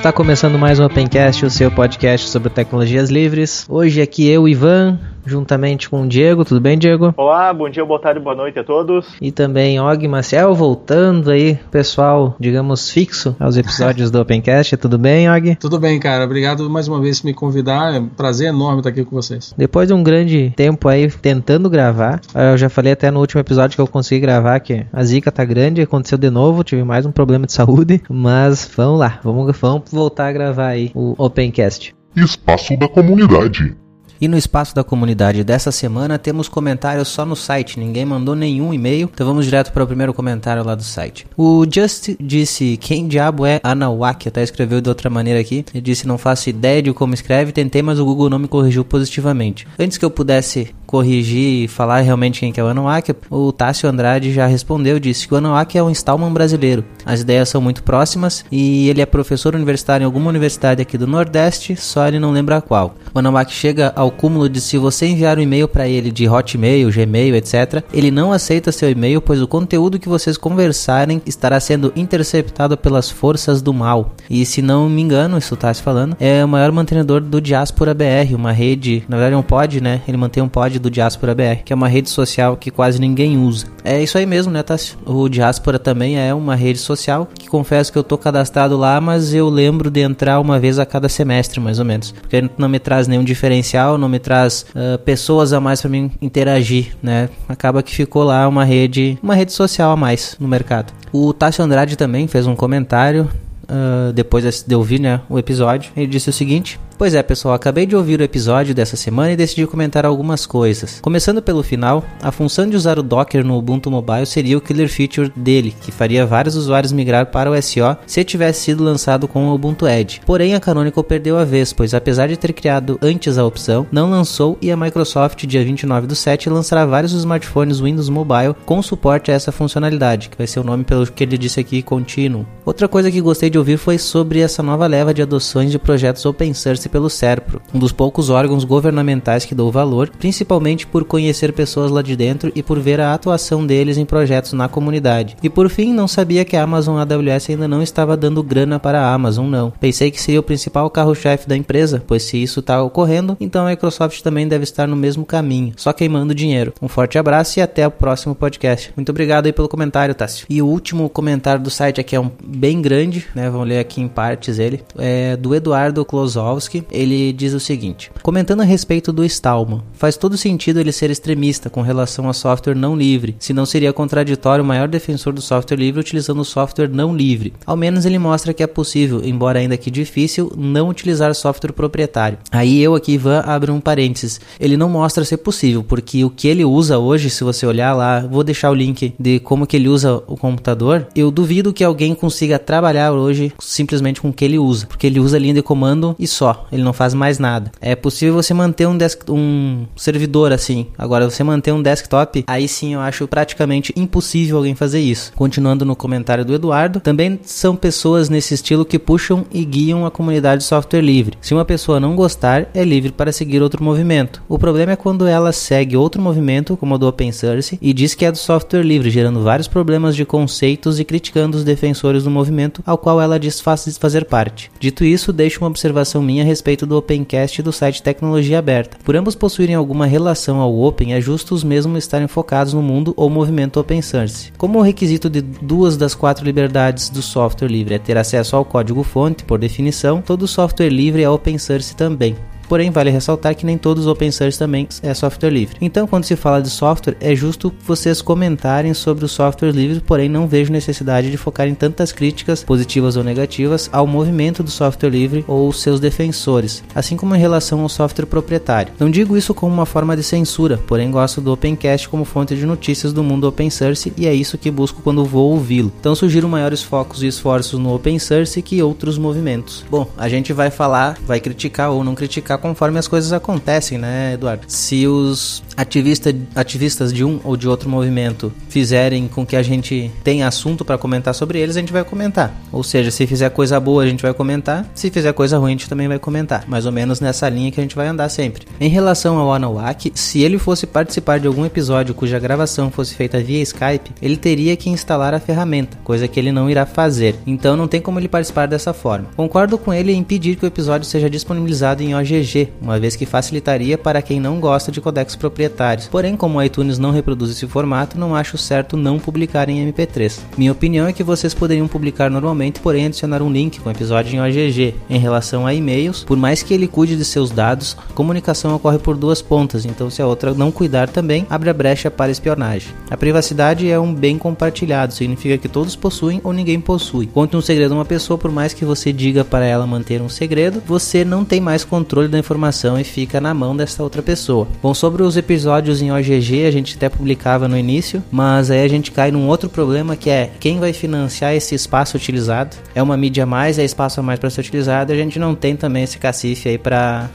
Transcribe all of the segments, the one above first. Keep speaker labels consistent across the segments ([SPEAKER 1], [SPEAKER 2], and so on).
[SPEAKER 1] Está começando mais um Opencast, o seu podcast sobre tecnologias livres. Hoje aqui eu, Ivan, juntamente com o Diego. Tudo bem, Diego?
[SPEAKER 2] Olá, bom dia, boa tarde, boa noite a todos.
[SPEAKER 1] E também Og Maciel, voltando aí, pessoal, digamos, fixo aos episódios do Opencast. Tudo bem, Og?
[SPEAKER 3] Tudo bem, cara. Obrigado mais uma vez por me convidar. É um prazer enorme estar aqui com vocês.
[SPEAKER 1] Depois de um grande tempo aí tentando gravar, eu já falei até no último episódio que eu consegui gravar que a zica tá grande, aconteceu de novo, tive mais um problema de saúde, mas vamos lá, vamos, vamos voltar a gravar aí o Opencast.
[SPEAKER 4] Espaço da comunidade.
[SPEAKER 1] E no espaço da comunidade dessa semana temos comentários só no site, ninguém mandou nenhum e-mail, então vamos direto para o primeiro comentário lá do site. O Just disse: Quem diabo é Anawak? Até escreveu de outra maneira aqui. Ele disse: Não faço ideia de como escreve, tentei, mas o Google não me corrigiu positivamente. Antes que eu pudesse corrigir e falar realmente quem que é o Anuak, o Tássio Andrade já respondeu, disse que o Anuak é um Stallman brasileiro. As ideias são muito próximas e ele é professor universitário em alguma universidade aqui do Nordeste, só ele não lembra qual. O Anuak chega ao cúmulo de se você enviar um e-mail para ele de Hotmail, Gmail, etc., ele não aceita seu e-mail, pois o conteúdo que vocês conversarem estará sendo interceptado pelas forças do mal. E se não me engano, isso tá se falando, é o maior mantenedor do Diaspora BR, uma rede, na verdade é um pod, né? Ele mantém um pod do Diaspora BR, que é uma rede social que quase ninguém usa. É isso aí mesmo, né, Tássio? O Diaspora também é uma rede social que confesso que eu tô cadastrado lá, mas eu lembro de entrar uma vez a cada semestre, mais ou menos. Porque não me traz nenhum diferencial, não me traz uh, pessoas a mais para mim interagir, né? Acaba que ficou lá uma rede, uma rede social a mais no mercado. O Tássio Andrade também fez um comentário uh, depois de ouvir né, o episódio. Ele disse o seguinte: Pois é, pessoal, acabei de ouvir o episódio dessa semana e decidi comentar algumas coisas. Começando pelo final, a função de usar o Docker no Ubuntu Mobile seria o killer feature dele, que faria vários usuários migrar para o SO se tivesse sido lançado com o Ubuntu Edge. Porém, a Canonical perdeu a vez, pois apesar de ter criado antes a opção, não lançou e a Microsoft, dia 29 do 7, lançará vários smartphones Windows Mobile com suporte a essa funcionalidade, que vai ser o nome pelo que ele disse aqui, contínuo. Outra coisa que gostei de ouvir foi sobre essa nova leva de adoções de projetos open source pelo SERPRO, um dos poucos órgãos governamentais que dou valor, principalmente por conhecer pessoas lá de dentro e por ver a atuação deles em projetos na comunidade. E por fim, não sabia que a Amazon AWS ainda não estava dando grana para a Amazon, não. Pensei que seria o principal carro-chefe da empresa, pois se isso está ocorrendo, então a Microsoft também deve estar no mesmo caminho, só queimando dinheiro. Um forte abraço e até o próximo podcast. Muito obrigado aí pelo comentário, Tássio. E o último comentário do site aqui é um bem grande, né? Vamos ler aqui em partes ele. É do Eduardo Klosowski ele diz o seguinte: comentando a respeito do Stallman, faz todo sentido ele ser extremista com relação a software não livre, se não seria contraditório o maior defensor do software livre utilizando o software não livre. Ao menos ele mostra que é possível, embora ainda que difícil, não utilizar software proprietário. Aí eu aqui, Ivan, abro um parênteses. Ele não mostra ser possível, porque o que ele usa hoje, se você olhar lá, vou deixar o link de como que ele usa o computador, eu duvido que alguém consiga trabalhar hoje simplesmente com o que ele usa, porque ele usa linha de comando e só. Ele não faz mais nada. É possível você manter um, desk, um servidor assim. Agora, você manter um desktop, aí sim eu acho praticamente impossível alguém fazer isso. Continuando no comentário do Eduardo, também são pessoas nesse estilo que puxam e guiam a comunidade de software livre. Se uma pessoa não gostar, é livre para seguir outro movimento. O problema é quando ela segue outro movimento, como o do Open Source, e diz que é do software livre, gerando vários problemas de conceitos e criticando os defensores do movimento ao qual ela diz fazer parte. Dito isso, deixo uma observação minha respeito do Opencast e do site Tecnologia Aberta. Por ambos possuírem alguma relação ao Open, é justo os mesmos estarem focados no mundo ou movimento Open Source. Como o requisito de duas das quatro liberdades do software livre é ter acesso ao código-fonte, por definição, todo software livre é Open Source também. Porém, vale ressaltar que nem todos os open source também é software livre. Então, quando se fala de software, é justo vocês comentarem sobre o software livre, porém não vejo necessidade de focar em tantas críticas, positivas ou negativas, ao movimento do software livre ou seus defensores, assim como em relação ao software proprietário. Não digo isso como uma forma de censura, porém gosto do Opencast como fonte de notícias do mundo open source e é isso que busco quando vou ouvi-lo. Então sugiro maiores focos e esforços no open source que outros movimentos. Bom, a gente vai falar, vai criticar ou não criticar conforme as coisas acontecem, né, Eduardo? Se os ativista, ativistas de um ou de outro movimento fizerem com que a gente tenha assunto para comentar sobre eles, a gente vai comentar. Ou seja, se fizer coisa boa, a gente vai comentar. Se fizer coisa ruim, a gente também vai comentar. Mais ou menos nessa linha que a gente vai andar sempre. Em relação ao Anawak, se ele fosse participar de algum episódio cuja gravação fosse feita via Skype, ele teria que instalar a ferramenta, coisa que ele não irá fazer. Então não tem como ele participar dessa forma. Concordo com ele em pedir que o episódio seja disponibilizado em OGG, uma vez que facilitaria para quem não gosta de codecs proprietários. Porém, como o iTunes não reproduz esse formato, não acho certo não publicar em MP3. Minha opinião é que vocês poderiam publicar normalmente, porém adicionar um link com o episódio em OGG. Em relação a e-mails, por mais que ele cuide de seus dados, comunicação ocorre por duas pontas, então se a outra não cuidar também, abre a brecha para espionagem. A privacidade é um bem compartilhado, significa que todos possuem ou ninguém possui. Conte um segredo a uma pessoa, por mais que você diga para ela manter um segredo, você não tem mais controle da informação e fica na mão dessa outra pessoa. Bom, sobre os episódios em OGG, a gente até publicava no início, mas aí a gente cai num outro problema que é quem vai financiar esse espaço utilizado. É uma mídia a mais, é espaço a mais para ser utilizado, a gente não tem também esse cacife aí para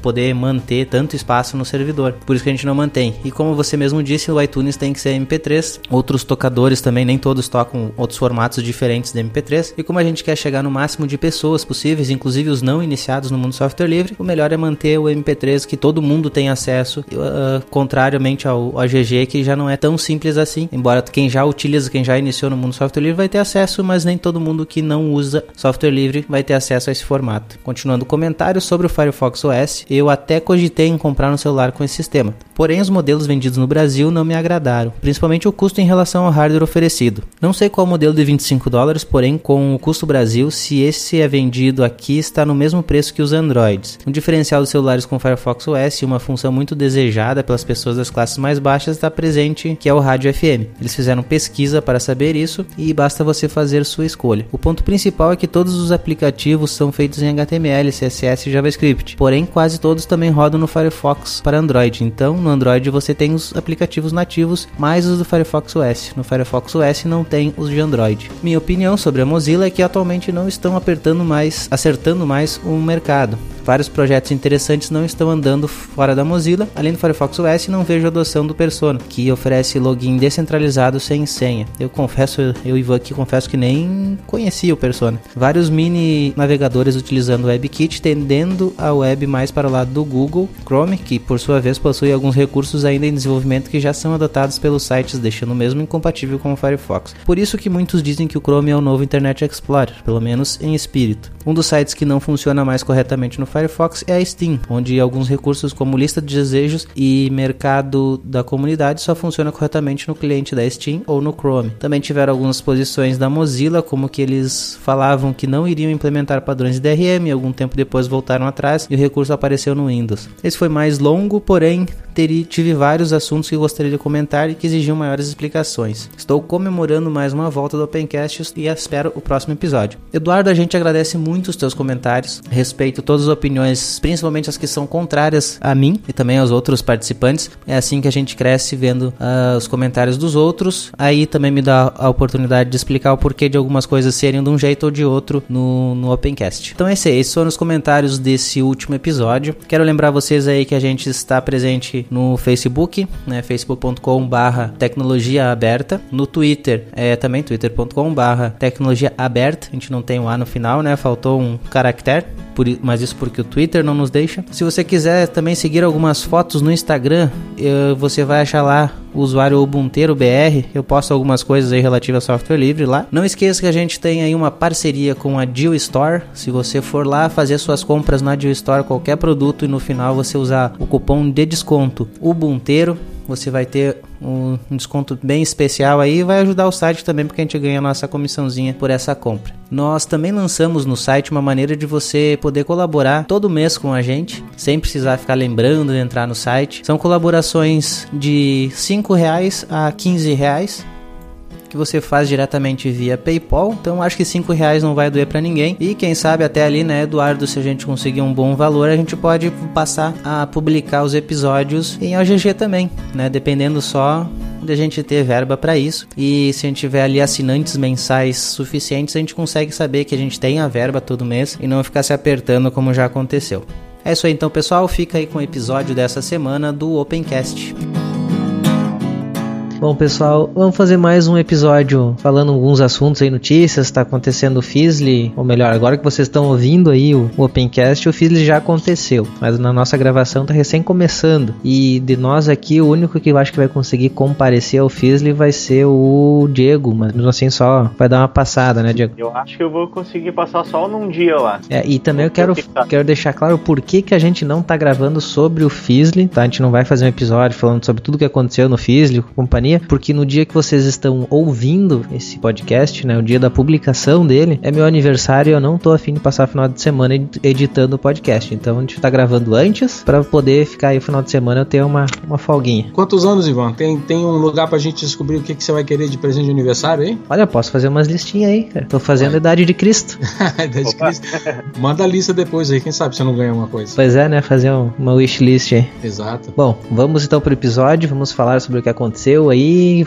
[SPEAKER 1] poder manter tanto espaço no servidor. Por isso que a gente não mantém. E como você mesmo disse, o iTunes tem que ser MP3. Outros tocadores também, nem todos tocam outros formatos diferentes de MP3. E como a gente quer chegar no máximo de pessoas possíveis, inclusive os não iniciados no mundo software livre, o melhor é manter o MP3 que todo mundo tem acesso, contrariamente ao AGG, que já não é tão simples assim. Embora quem já utiliza, quem já iniciou no mundo software livre vai ter acesso, mas nem todo mundo que não usa software livre vai ter acesso a esse formato. Continuando o comentário sobre o Firefox OS, eu até cogitei em comprar um celular com esse sistema. Porém, os modelos vendidos no Brasil não me agradaram, principalmente o custo em relação ao hardware oferecido. Não sei qual modelo de 25 dólares, porém, com o custo Brasil, se esse é vendido aqui, está no mesmo preço que os Androids. Um diferencial dos celulares com Firefox OS e uma função muito desejada pelas pessoas das classes mais baixas está presente, que é o rádio FM. Eles fizeram pesquisa para saber isso e basta você fazer sua escolha. O ponto principal é que todos os aplicativos são feitos em HTML, CSS e JavaScript, porém quase todos também rodam no Firefox para Android. Então, no Android você tem os aplicativos nativos, mais os do Firefox OS. No Firefox OS não tem os de Android. Minha opinião sobre a Mozilla é que atualmente não estão apertando mais, acertando mais o mercado. Vários projetos interessantes não estão andando fora da Mozilla. Além do Firefox OS, não vejo a adoção do Persona, que oferece login descentralizado sem senha. Eu confesso, eu e Ivan aqui confesso que nem conhecia o Persona. Vários mini navegadores utilizando o WebKit, tendendo a web mais para o lado do Google Chrome, que por sua vez possui alguns recursos ainda em desenvolvimento que já são adotados pelos sites, deixando o mesmo incompatível com o Firefox. Por isso que muitos dizem que o Chrome é o novo Internet Explorer, pelo menos em espírito. Um dos sites que não funciona mais corretamente no Firefox é a Steam, onde alguns recursos como lista de desejos e mercado da comunidade só funciona corretamente no cliente da Steam ou no Chrome. Também tiveram algumas posições da Mozilla, como que eles falavam que não iriam implementar padrões DRM, algum tempo depois voltaram atrás e o recurso apareceu no Windows. Esse foi mais longo, porém tive vários assuntos que gostaria de comentar e que exigiam maiores explicações. Estou comemorando mais uma volta do Opencast e espero o próximo episódio. Eduardo, a gente agradece muito os teus comentários, respeito todas as opiniões, principalmente as que são contrárias a mim e também aos outros participantes. É assim que a gente cresce vendo uh, os comentários dos outros. Aí também me dá a oportunidade de explicar o porquê de algumas coisas serem de um jeito ou de outro no, no Opencast. Então é isso aí, esses foram os comentários desse último episódio. Quero lembrar vocês aí que a gente está presente no Facebook, né, facebook.com barra tecnologia aberta, no Twitter, é também twitter.com barra tecnologia aberta, a gente não tem um A no final, né, faltou um caractere, por, mas isso porque o Twitter não nos deixa. Se você quiser também seguir algumas fotos no Instagram, eu, você vai achar lá o usuário Ubuntu BR, eu posto algumas coisas aí relativas ao software livre lá. Não esqueça que a gente tem aí uma parceria com a Deal Store. Se você for lá fazer suas compras na Deal Store, qualquer produto e no final você usar o cupom de desconto Ubuntu, você vai ter um desconto bem especial aí vai ajudar o site também porque a gente ganha a nossa comissãozinha por essa compra. Nós também lançamos no site uma maneira de você poder colaborar todo mês com a gente, sem precisar ficar lembrando de entrar no site. São colaborações de 5 reais a 15 reais que você faz diretamente via PayPal. Então acho que cinco reais não vai doer para ninguém. E quem sabe até ali, né, Eduardo, se a gente conseguir um bom valor, a gente pode passar a publicar os episódios em OGG também, né? Dependendo só de a gente ter verba para isso. E se a gente tiver ali assinantes mensais suficientes, a gente consegue saber que a gente tem a verba todo mês e não ficar se apertando como já aconteceu. É isso aí então, pessoal. Fica aí com o episódio dessa semana do Opencast. Bom, pessoal, vamos fazer mais um episódio falando alguns assuntos aí, notícias, está acontecendo o Fizzly, ou melhor, agora que vocês estão ouvindo aí o, o Opencast, o Fizzly já aconteceu, mas na nossa gravação tá recém começando. E de nós aqui, o único que eu acho que vai conseguir comparecer ao Fizzly vai ser o Diego, mas mesmo assim só vai dar uma passada, né, Diego?
[SPEAKER 2] Eu acho que eu vou conseguir passar só num dia lá.
[SPEAKER 1] É, e também eu quero, quero deixar claro por que, que a gente não tá gravando sobre o Fizzly, tá? A gente não vai fazer um episódio falando sobre tudo que aconteceu no Fizzly, companhia porque no dia que vocês estão ouvindo esse podcast, né, o dia da publicação dele, é meu aniversário e eu não tô afim de passar o final de semana editando o podcast. Então a gente tá gravando antes para poder ficar aí o final de semana eu ter uma, uma folguinha.
[SPEAKER 3] Quantos anos, Ivan? Tem, tem um lugar pra gente descobrir o que, que você vai querer de presente de aniversário aí?
[SPEAKER 1] Olha, posso fazer umas listinhas aí, cara. Tô fazendo a idade de Cristo.
[SPEAKER 3] idade de Cristo. Manda a lista depois aí, quem sabe você não ganha uma coisa.
[SPEAKER 1] Pois é, né? Fazer uma wishlist aí.
[SPEAKER 3] Exato.
[SPEAKER 1] Bom, vamos então pro episódio, vamos falar sobre o que aconteceu aí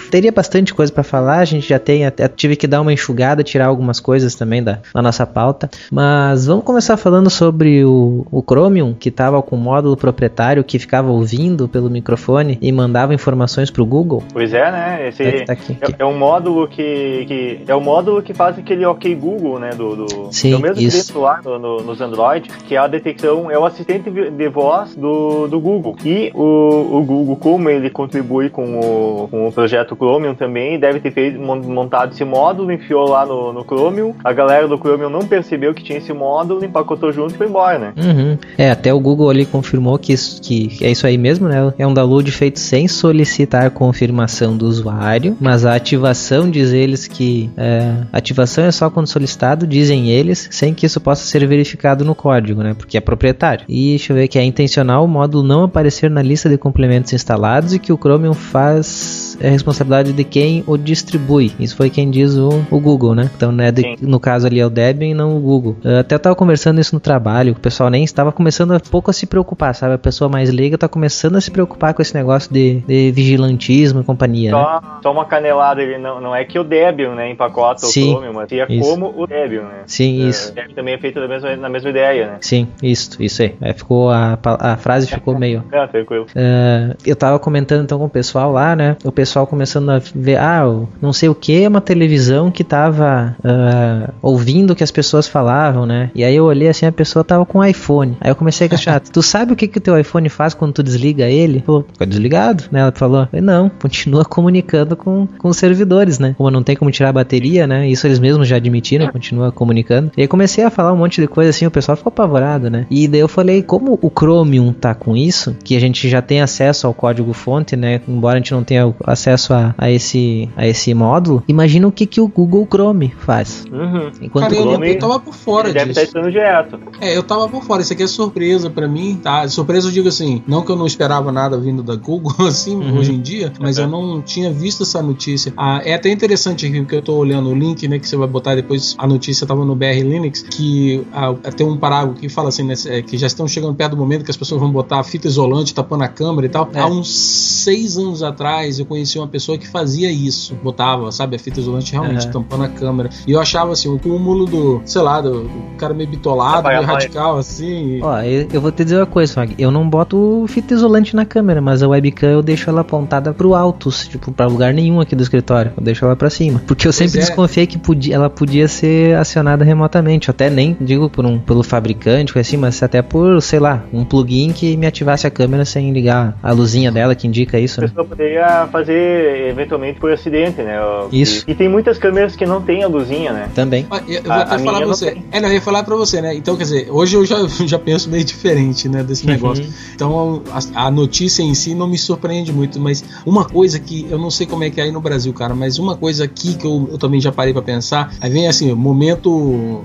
[SPEAKER 1] teria bastante coisa para falar. A gente já tem, até tive que dar uma enxugada, tirar algumas coisas também da, da nossa pauta. Mas vamos começar falando sobre o, o Chromium, que estava com o módulo proprietário que ficava ouvindo pelo microfone e mandava informações para o Google.
[SPEAKER 2] Pois é, né? Esse é, tá aqui, aqui. É, é, um módulo que, que é o um módulo que faz aquele OK Google, né? Do, do
[SPEAKER 1] Sim,
[SPEAKER 2] é o mesmo
[SPEAKER 1] isso.
[SPEAKER 2] lá no, no, nos Android, que é a detecção, é o assistente de voz do, do Google. E o, o Google, como ele contribui com o, com o projeto Chromium também, deve ter feito, montado esse módulo, enfiou lá no, no Chromium. A galera do Chromium não percebeu que tinha esse módulo, empacotou junto e foi embora, né?
[SPEAKER 1] Uhum. É, até o Google ali confirmou que, isso, que é isso aí mesmo, né? É um download feito sem solicitar confirmação do usuário, mas a ativação diz eles que é, ativação é só quando solicitado, dizem eles, sem que isso possa ser verificado no código, né? Porque é proprietário. E deixa eu ver que é intencional o módulo não aparecer na lista de complementos instalados e que o Chromium faz é responsabilidade de quem o distribui. Isso foi quem diz o, o Google, né? Então, né, de, no caso ali é o Debian e não o Google. Eu até estava conversando isso no trabalho, o pessoal nem estava começando a pouco a se preocupar, sabe? A pessoa mais leiga está começando a se preocupar com esse negócio de, de vigilantismo e companhia.
[SPEAKER 2] Só, né? só uma canelada, ele não, não é que o Debian, né, empacota
[SPEAKER 1] Sim,
[SPEAKER 2] o Chromium, mas é como o Debian, né?
[SPEAKER 1] Sim, é, isso.
[SPEAKER 2] O Debian também é feito da mesma, na mesma ideia, né?
[SPEAKER 1] Sim, isso, isso aí. É, ficou a, a frase ficou meio.
[SPEAKER 2] é, tranquilo.
[SPEAKER 1] Uh, eu tava comentando então com o pessoal lá, né? O pessoal começando a ver, ah, não sei o que, uma televisão que tava uh, ouvindo o que as pessoas falavam, né? E aí eu olhei assim, a pessoa tava com um iPhone. Aí eu comecei a questionar, tu sabe o que que o teu iPhone faz quando tu desliga ele? Pô, fica desligado, né? Ela falou, não, continua comunicando com, com os servidores, né? Como não tem como tirar a bateria, né? Isso eles mesmos já admitiram, continua comunicando. E aí comecei a falar um monte de coisa assim, o pessoal ficou apavorado, né? E daí eu falei, como o Chromium tá com isso, que a gente já tem acesso ao código fonte, né? Embora a gente não tenha acesso a, a esse, a esse módulo, imagina o que, que o Google Chrome faz.
[SPEAKER 2] Uhum.
[SPEAKER 3] Enquanto Cara, eu, eu tava por fora
[SPEAKER 2] ele
[SPEAKER 3] disso.
[SPEAKER 2] Deve estar estando direto.
[SPEAKER 3] É, eu tava por fora. Isso aqui é surpresa para mim, tá? Surpresa eu digo assim, não que eu não esperava nada vindo da Google, assim, uhum. hoje em dia, mas uhum. eu não tinha visto essa notícia. Ah, é até interessante aqui, porque eu tô olhando o link, né, que você vai botar depois, a notícia tava no BR Linux, que ah, tem um parágrafo que fala assim, né, é, que já estão chegando perto do momento que as pessoas vão botar fita isolante tapando a câmera e tal. É. Há uns seis anos atrás, eu conheci uma pessoa que fazia isso, botava, sabe, a fita isolante realmente uhum. tampando a câmera. E eu achava assim, o cúmulo do, sei lá, do, do cara meio bitolado, meio radical, assim.
[SPEAKER 1] Ó, eu, eu, vou te dizer uma coisa, Fag. Eu não boto fita isolante na câmera, mas a webcam eu deixo ela apontada pro alto, tipo, pra lugar nenhum aqui do escritório. Eu deixo ela pra cima. Porque eu sempre é. desconfiei que podia, ela podia ser acionada remotamente. Eu até nem digo por um, pelo fabricante, assim, mas até por, sei lá, um plugin que me ativasse a câmera sem ligar a luzinha dela que indica isso.
[SPEAKER 2] Né? A pessoa poderia fazer eventualmente por acidente, né?
[SPEAKER 1] Isso.
[SPEAKER 2] E, e, tem muitas câmeras que não tem a luzinha, né?
[SPEAKER 1] Também.
[SPEAKER 3] Eu, vou a, até a falar pra você. É, não, eu ia falar pra você, né? Então, quer dizer, hoje eu já, já penso meio diferente, né, desse uhum. negócio. Então, a, a, notícia em si não me surpreende muito, mas uma coisa que eu não sei como é que é aí no Brasil, cara, mas uma coisa aqui que eu, eu também já parei pra pensar, aí vem assim, momento,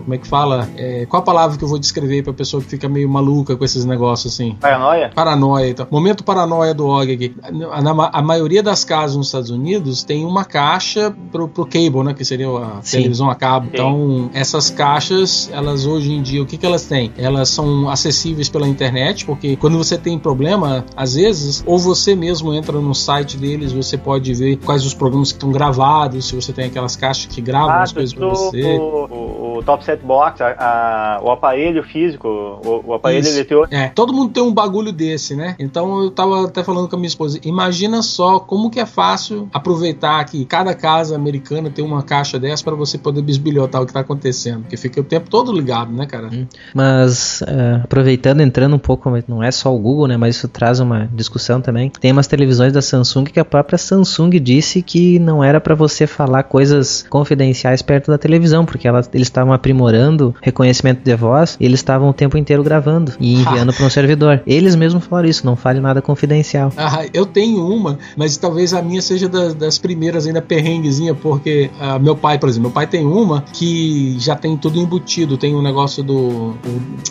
[SPEAKER 3] como é que fala? É, qual a palavra que eu vou descrever pra pessoa que fica meio maluca com esses negócios assim?
[SPEAKER 2] Paranoia?
[SPEAKER 3] Paranoia, então. Momento paranoia do Og aqui. A, a, a maioria das casas casas nos Estados Unidos têm uma caixa pro, pro cable, né? Que seria a
[SPEAKER 1] Sim.
[SPEAKER 3] televisão a cabo.
[SPEAKER 2] Sim.
[SPEAKER 3] Então, essas caixas, elas hoje em dia, o que, que elas têm? Elas são acessíveis pela internet, porque quando você tem problema, às vezes, ou você mesmo entra no site deles, você pode ver quais os programas que estão gravados, se você tem aquelas caixas que gravam
[SPEAKER 2] Ah,
[SPEAKER 3] as coisas
[SPEAKER 2] do-
[SPEAKER 3] você.
[SPEAKER 2] o, o, o top set box, a- a- o aparelho físico, o, o aparelho
[SPEAKER 3] Isso.
[SPEAKER 2] eletrônico.
[SPEAKER 3] É, todo mundo tem um bagulho desse, né? Então eu tava até falando com a minha esposa, imagina só como que é fácil aproveitar que cada casa americana tem uma caixa dessa para você poder bisbilhotar o que tá acontecendo, porque fica o tempo todo ligado, né, cara?
[SPEAKER 1] Mas é, aproveitando, entrando um pouco, não é só o Google, né? Mas isso traz uma discussão também. Tem umas televisões da Samsung que a própria Samsung disse que não era para você falar coisas confidenciais perto da televisão, porque elas, eles estavam aprimorando reconhecimento de voz e eles estavam o tempo inteiro gravando e enviando para um servidor. Eles mesmos falaram isso, não fale nada confidencial.
[SPEAKER 3] Ah, eu tenho uma, mas talvez a minha seja das, das primeiras ainda perrenguezinha, porque ah, meu pai, por exemplo, meu pai tem uma que já tem tudo embutido, tem um negócio do, o-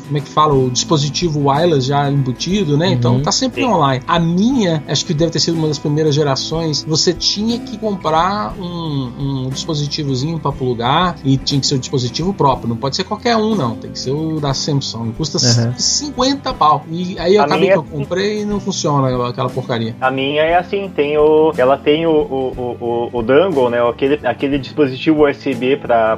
[SPEAKER 3] como é que fala, o dispositivo wireless já embutido, né? Então
[SPEAKER 1] Uhum.
[SPEAKER 3] tá sempre
[SPEAKER 2] Sim.
[SPEAKER 3] online. A minha, acho que deve ter sido uma das primeiras gerações, você tinha que comprar um, um dispositivozinho para plugar e tinha que ser o dispositivo próprio, não pode ser qualquer um não, tem que ser o da Samsung, custa
[SPEAKER 1] Uhum.
[SPEAKER 3] 50 pau. E aí eu
[SPEAKER 2] A
[SPEAKER 3] acabei que eu comprei e não funciona aquela porcaria.
[SPEAKER 2] A minha é assim, tem o, ela tem o, o, o, o, dongle, né, aquele, aquele dispositivo USB para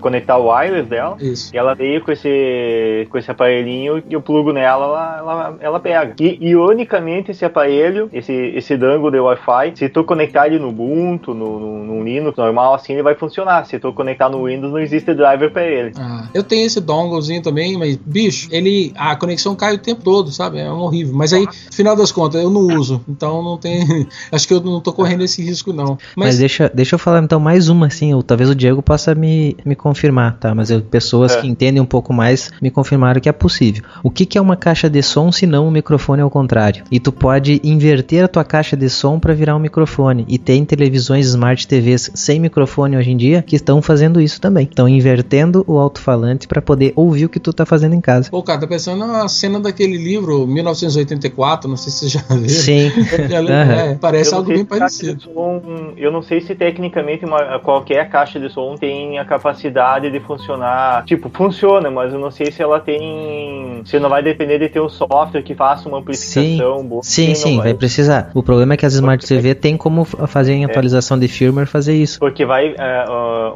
[SPEAKER 2] conectar o wireless dela.
[SPEAKER 3] Isso.
[SPEAKER 2] E ela veio com esse, com esse aparelhinho e eu plugo nela, ela, ela, ela pega. E, ironicamente, esse aparelho, esse, esse dangle de Wi-Fi, se tu conectar ele no Ubuntu, no, no, no Linux normal, assim, ele vai funcionar. Se tu conectar no Windows, não existe driver para ele.
[SPEAKER 3] Ah, eu tenho esse donglezinho também, mas, bicho, ele. A conexão cai o tempo todo, sabe? É um horrível. Mas aí, no final das contas, eu não uso. Então não tem. Acho que eu não tô correndo esse risco, não.
[SPEAKER 1] Mas,
[SPEAKER 3] Mas,
[SPEAKER 1] deixa, deixa eu falar então mais uma, assim, ou talvez o Diego possa me, me confirmar, tá? Mas eu- pessoas
[SPEAKER 2] É.
[SPEAKER 1] que entendem um pouco mais me confirmaram que é possível. O que, que é uma caixa de som se não um microfone ao contrário? E tu pode inverter a tua caixa de som para virar um microfone. E tem televisões Smart TVs sem microfone hoje em dia que estão fazendo isso também. Estão invertendo o alto-falante para poder ouvir o que tu tá fazendo em casa.
[SPEAKER 3] pô, cara, tá pensando na cena daquele livro, 1984, não sei se você já viu.
[SPEAKER 1] Sim.
[SPEAKER 3] Já?
[SPEAKER 1] Aham.
[SPEAKER 3] É, parece algo bem parecido.
[SPEAKER 2] som- eu não sei se tecnicamente uma, qualquer caixa de som tem a capacidade de funcionar. Tipo, funciona, mas eu não sei se ela tem. Se não vai depender de ter um software que faça uma amplificação boa.
[SPEAKER 1] Sim,
[SPEAKER 2] não
[SPEAKER 1] sim, vai precisar. O problema é que as Smart TV tem como fazer em atualização de firmware fazer isso.
[SPEAKER 2] Porque vai é,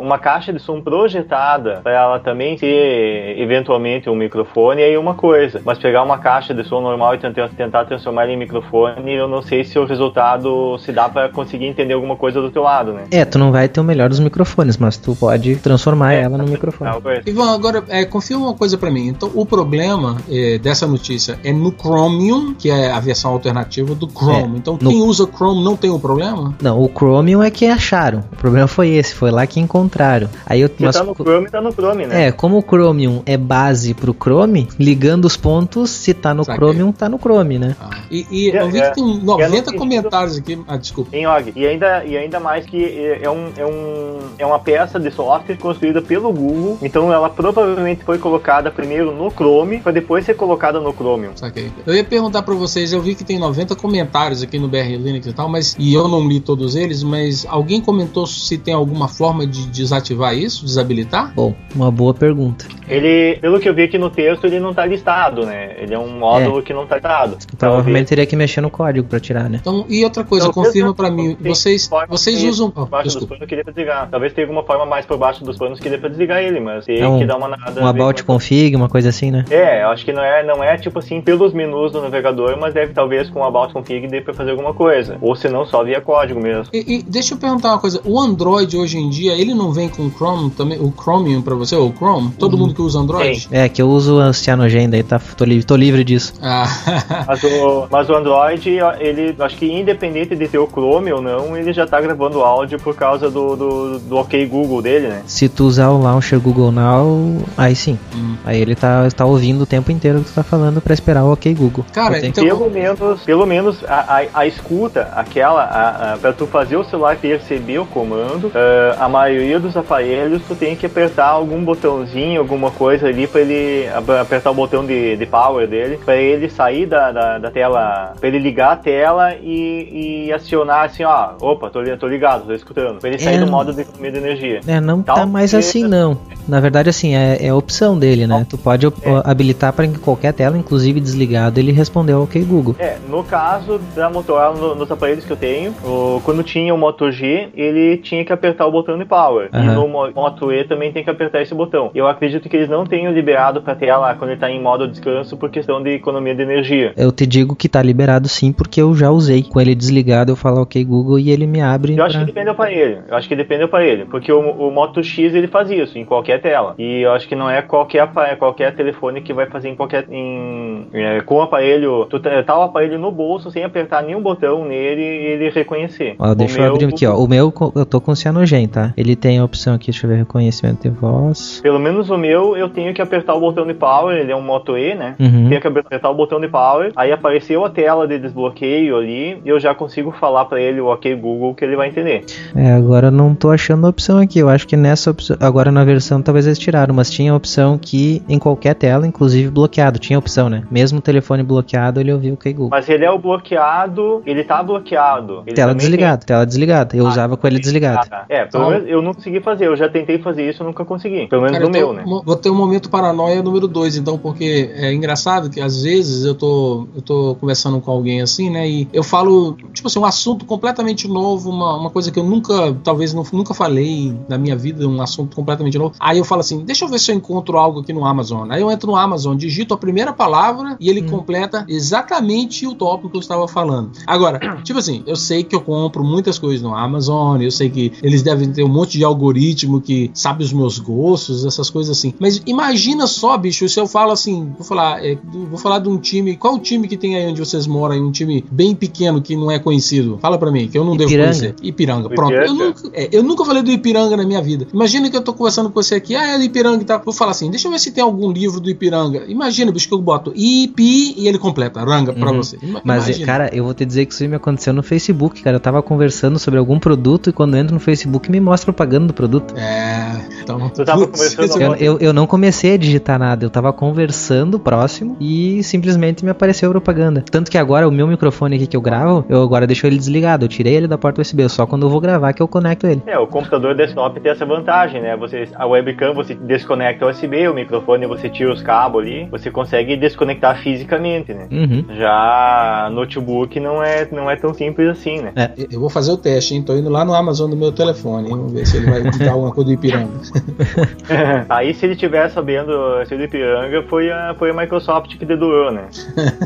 [SPEAKER 2] uma caixa de som projetada para ela também ter eventualmente um microfone aí uma coisa. Mas pegar uma caixa de som normal e tentar, tentar transformar ela em microfone, eu não sei se o resultado se dá para conseguir entender alguma coisa do teu lado, né?
[SPEAKER 1] É, tu não vai ter o melhor dos microfones, mas tu pode transformar
[SPEAKER 2] É,
[SPEAKER 1] ela no microfone.
[SPEAKER 2] Coisa.
[SPEAKER 3] Ivan, agora, é, confirma uma coisa pra mim. Então, o problema é, dessa notícia é no Chromium, que é a versão alternativa do Chrome.
[SPEAKER 1] É,
[SPEAKER 3] então,
[SPEAKER 1] no-
[SPEAKER 3] quem usa Chrome não tem o problema?
[SPEAKER 1] Não, o Chromium é que acharam. O problema foi esse, foi lá que encontraram. Aí eu
[SPEAKER 2] tá no Chrome, tá no Chrome, né?
[SPEAKER 1] É, como o Chromium é base pro Chrome, ligando os pontos, se tá no
[SPEAKER 3] Saquei.
[SPEAKER 1] Chromium, tá no Chrome, né?
[SPEAKER 3] Ah, e e
[SPEAKER 2] É,
[SPEAKER 3] eu vi
[SPEAKER 2] é.
[SPEAKER 3] que tem
[SPEAKER 2] É
[SPEAKER 3] 90
[SPEAKER 2] no sentido-
[SPEAKER 3] comentários aqui. Ah, desculpa.
[SPEAKER 2] Em Og. E ainda, e ainda mais que é é um, é, um, é uma peça de software construída pelo Google. Então ela provavelmente foi colocada primeiro no Chrome, para depois ser colocada no Chromium.
[SPEAKER 3] Saquei. Eu ia perguntar pra vocês, eu vi que tem 90 comentários aqui no BR Linux e tal, mas e eu não li todos eles, mas alguém comentou se tem alguma forma de desativar isso, desabilitar?
[SPEAKER 1] Bom, uma boa pergunta.
[SPEAKER 2] Ele, pelo que eu vi aqui no texto, ele não tá listado, né? Ele é um módulo que não tá listado.
[SPEAKER 1] Provavelmente teria que mexer no código pra tirar, né?
[SPEAKER 3] Então, e outra coisa,
[SPEAKER 2] Talvez
[SPEAKER 3] confirma pra mim, vocês, vocês usam,
[SPEAKER 2] Por
[SPEAKER 3] oh,
[SPEAKER 2] baixo dos panos que dê pra desligar. Talvez tenha alguma forma mais por baixo dos panos que dê pra desligar ele, mas tem
[SPEAKER 1] É um-
[SPEAKER 2] que dar uma nada.
[SPEAKER 1] Um about config, uma coisa assim, né?
[SPEAKER 2] É, eu acho que não é, não é tipo assim pelos menus do navegador, mas deve talvez com o about config dê pra fazer alguma coisa. Ou se não, só via código mesmo.
[SPEAKER 3] E, e deixa eu perguntar uma coisa, o Android hoje em dia, ele não vem com o Chrome também, o Chromium pra você, ou o Chrome? Todo mundo que usa Android?
[SPEAKER 2] Sim.
[SPEAKER 1] É, que eu uso a Cyanogen, daí tá, tô, livre, tô livre disso.
[SPEAKER 3] Ah,
[SPEAKER 2] Mas o, mas o Android, ele acho que independente de ter o Chrome ou não, ele já tá gravando áudio por causa do, do, do OK Google dele, né?
[SPEAKER 1] Se tu usar o launcher Google Now, aí sim.
[SPEAKER 3] Hum.
[SPEAKER 1] Aí ele tá, tá ouvindo o tempo inteiro que tu tá falando pra esperar o OK Google.
[SPEAKER 3] Cara, então-
[SPEAKER 2] Pelo menos, pelo menos a, a, a escuta, aquela, a, a, pra tu fazer o celular perceber o comando, ah, a maioria dos aparelhos tu tem que apertar algum botãozinho, alguma coisa ali pra ele ap- apertar o botão de, de power dele, pra ele sair da, da, da tela, pra ele ligar a tela e, e acionar assim, ó, opa, tô, tô ligado, tô escutando, pra ele sair
[SPEAKER 1] É.
[SPEAKER 2] do modo de economia de energia.
[SPEAKER 1] É, não tá
[SPEAKER 2] Talvez-
[SPEAKER 1] mais assim não. Na verdade, assim, é, é a opção dele, né? Tu pode
[SPEAKER 2] É.
[SPEAKER 1] habilitar para qualquer tela, inclusive desligado, ele responder ao OK Google.
[SPEAKER 2] É, no caso da Motorola, no- nos aparelhos que eu tenho, o- quando tinha o Moto G, ele tinha que apertar o botão de power. E
[SPEAKER 1] Aham.
[SPEAKER 2] no Mo- Moto E também tem que apertar esse botão. Eu acredito que eles não tenham liberado pra tela quando ele tá em modo descanso por questão de economia de energia.
[SPEAKER 1] Eu te digo que tá liberado sim, porque eu já usei. Com ele desligado, eu falo OK Google e ele me abre.
[SPEAKER 2] Eu acho
[SPEAKER 1] pra-
[SPEAKER 2] que depende do aparelho. Eu acho que depende do aparelho. Porque o, o Moto X ele faz isso em qualquer tela. E eu acho que não é qualquer, apa- qualquer telefone que vai fazer em qualquer. Em, é, com o aparelho. Tu tá tá o aparelho no bolso sem apertar nenhum botão nele e ele reconhecer.
[SPEAKER 1] Ó, deixa
[SPEAKER 2] O
[SPEAKER 1] eu
[SPEAKER 2] meu-
[SPEAKER 1] abrir aqui, ó. O meu, eu tô com o Cyanogen, tá? Ele tem a opção aqui, deixa eu ver, reconhecimento de voz.
[SPEAKER 2] Pelo menos o meu, eu tenho que apertar o botão de power, ele é um Moto E, né?
[SPEAKER 1] Uhum.
[SPEAKER 2] Tenho que apertar o botão de power, aí apareceu a tela de desbloqueio ali, e eu já consigo falar pra ele o OK Google que ele vai entender.
[SPEAKER 1] É, agora eu não tô achando a opção aqui. Eu acho que nessa opção. Agora na versão talvez eles tiraram, mas tinha a opção que em qualquer tela, inclusive bloqueado, tinha a opção, né? Mesmo o telefone bloqueado, ele ouvia o OK Google.
[SPEAKER 2] Mas ele é o bloqueado, ele tá bloqueado. Ele
[SPEAKER 1] Tela desligada, tela desligada. Eu
[SPEAKER 2] tem-
[SPEAKER 1] usava com ele
[SPEAKER 2] Ah,
[SPEAKER 1] desligado.
[SPEAKER 2] tá. É, pelo
[SPEAKER 3] Então-
[SPEAKER 2] menos eu não consegui fazer, eu já tentei fazer isso, eu nunca consegui. Pelo menos
[SPEAKER 3] Cara,
[SPEAKER 2] no
[SPEAKER 3] eu
[SPEAKER 2] meu,
[SPEAKER 3] tô-
[SPEAKER 2] né?
[SPEAKER 3] Vou ter um momento paranoia número 2, então, porque é engraçado que às vezes eu tô, eu tô conversando com alguém assim, né? E eu falo, tipo assim, um assunto completamente novo, uma, uma coisa que eu nunca, talvez não, nunca falei na minha vida, um assunto completamente novo. Aí eu falo assim, deixa eu ver se eu encontro algo aqui no Amazon. Aí eu entro no Amazon, digito a primeira palavra e ele completa exatamente o tópico que eu estava falando. Agora, tipo assim, eu sei que eu compro muitas coisas no Amazon, eu sei que eles devem ter um monte de algoritmo que sabe os meus gostos, essas coisas assim. Mas imagina só, bicho, se eu falo assim, vou falar, é, vou falar de um time, qual o time que tem aí onde vocês moram, aí, um time bem pequeno que não é conhecido? Fala pra mim, que eu não devo
[SPEAKER 1] Ipiranga.
[SPEAKER 3] conhecer. Ipiranga, pronto. Eu nunca, é, eu nunca falei do Ipiranga na minha vida. Imagina que eu tô conversando com você aqui, ah, é do Ipiranga e tal. Vou falar assim, deixa eu ver se tem algum livro do Ipiranga. Imagina, bicho, que eu boto Ipi e ele completa, ranga pra
[SPEAKER 1] Uhum.
[SPEAKER 3] você. Ima-
[SPEAKER 1] Mas,
[SPEAKER 3] imagina.
[SPEAKER 1] cara, eu vou te dizer que isso me aconteceu no Facebook, cara. Eu tava conversando sobre algum produto e quando eu entro no Facebook me mostra propaganda do produto.
[SPEAKER 3] É, então.
[SPEAKER 2] Tu tava conversando
[SPEAKER 3] esse-
[SPEAKER 1] Eu, eu, eu não comecei a digitar nada, eu tava conversando próximo e simplesmente me apareceu propaganda. Tanto que agora o meu microfone aqui que eu gravo, eu agora deixo ele desligado. Eu tirei ele da porta USB, só quando eu vou gravar que eu conecto ele.
[SPEAKER 2] É, o computador desktop tem essa vantagem, né? Você, a webcam você desconecta o USB, o microfone você tira os cabos ali, você consegue desconectar fisicamente, né?
[SPEAKER 1] Uhum.
[SPEAKER 2] Já notebook não é, não é tão simples assim, né?
[SPEAKER 3] Eu vou fazer o teste, hein? Tô indo lá no Amazon do meu telefone, hein? Vamos ver se ele vai dar alguma coisa do Ipiranga.
[SPEAKER 2] Aí se ele tiver sabendo se do Ipiranga foi a, foi a Microsoft que dedurou, né?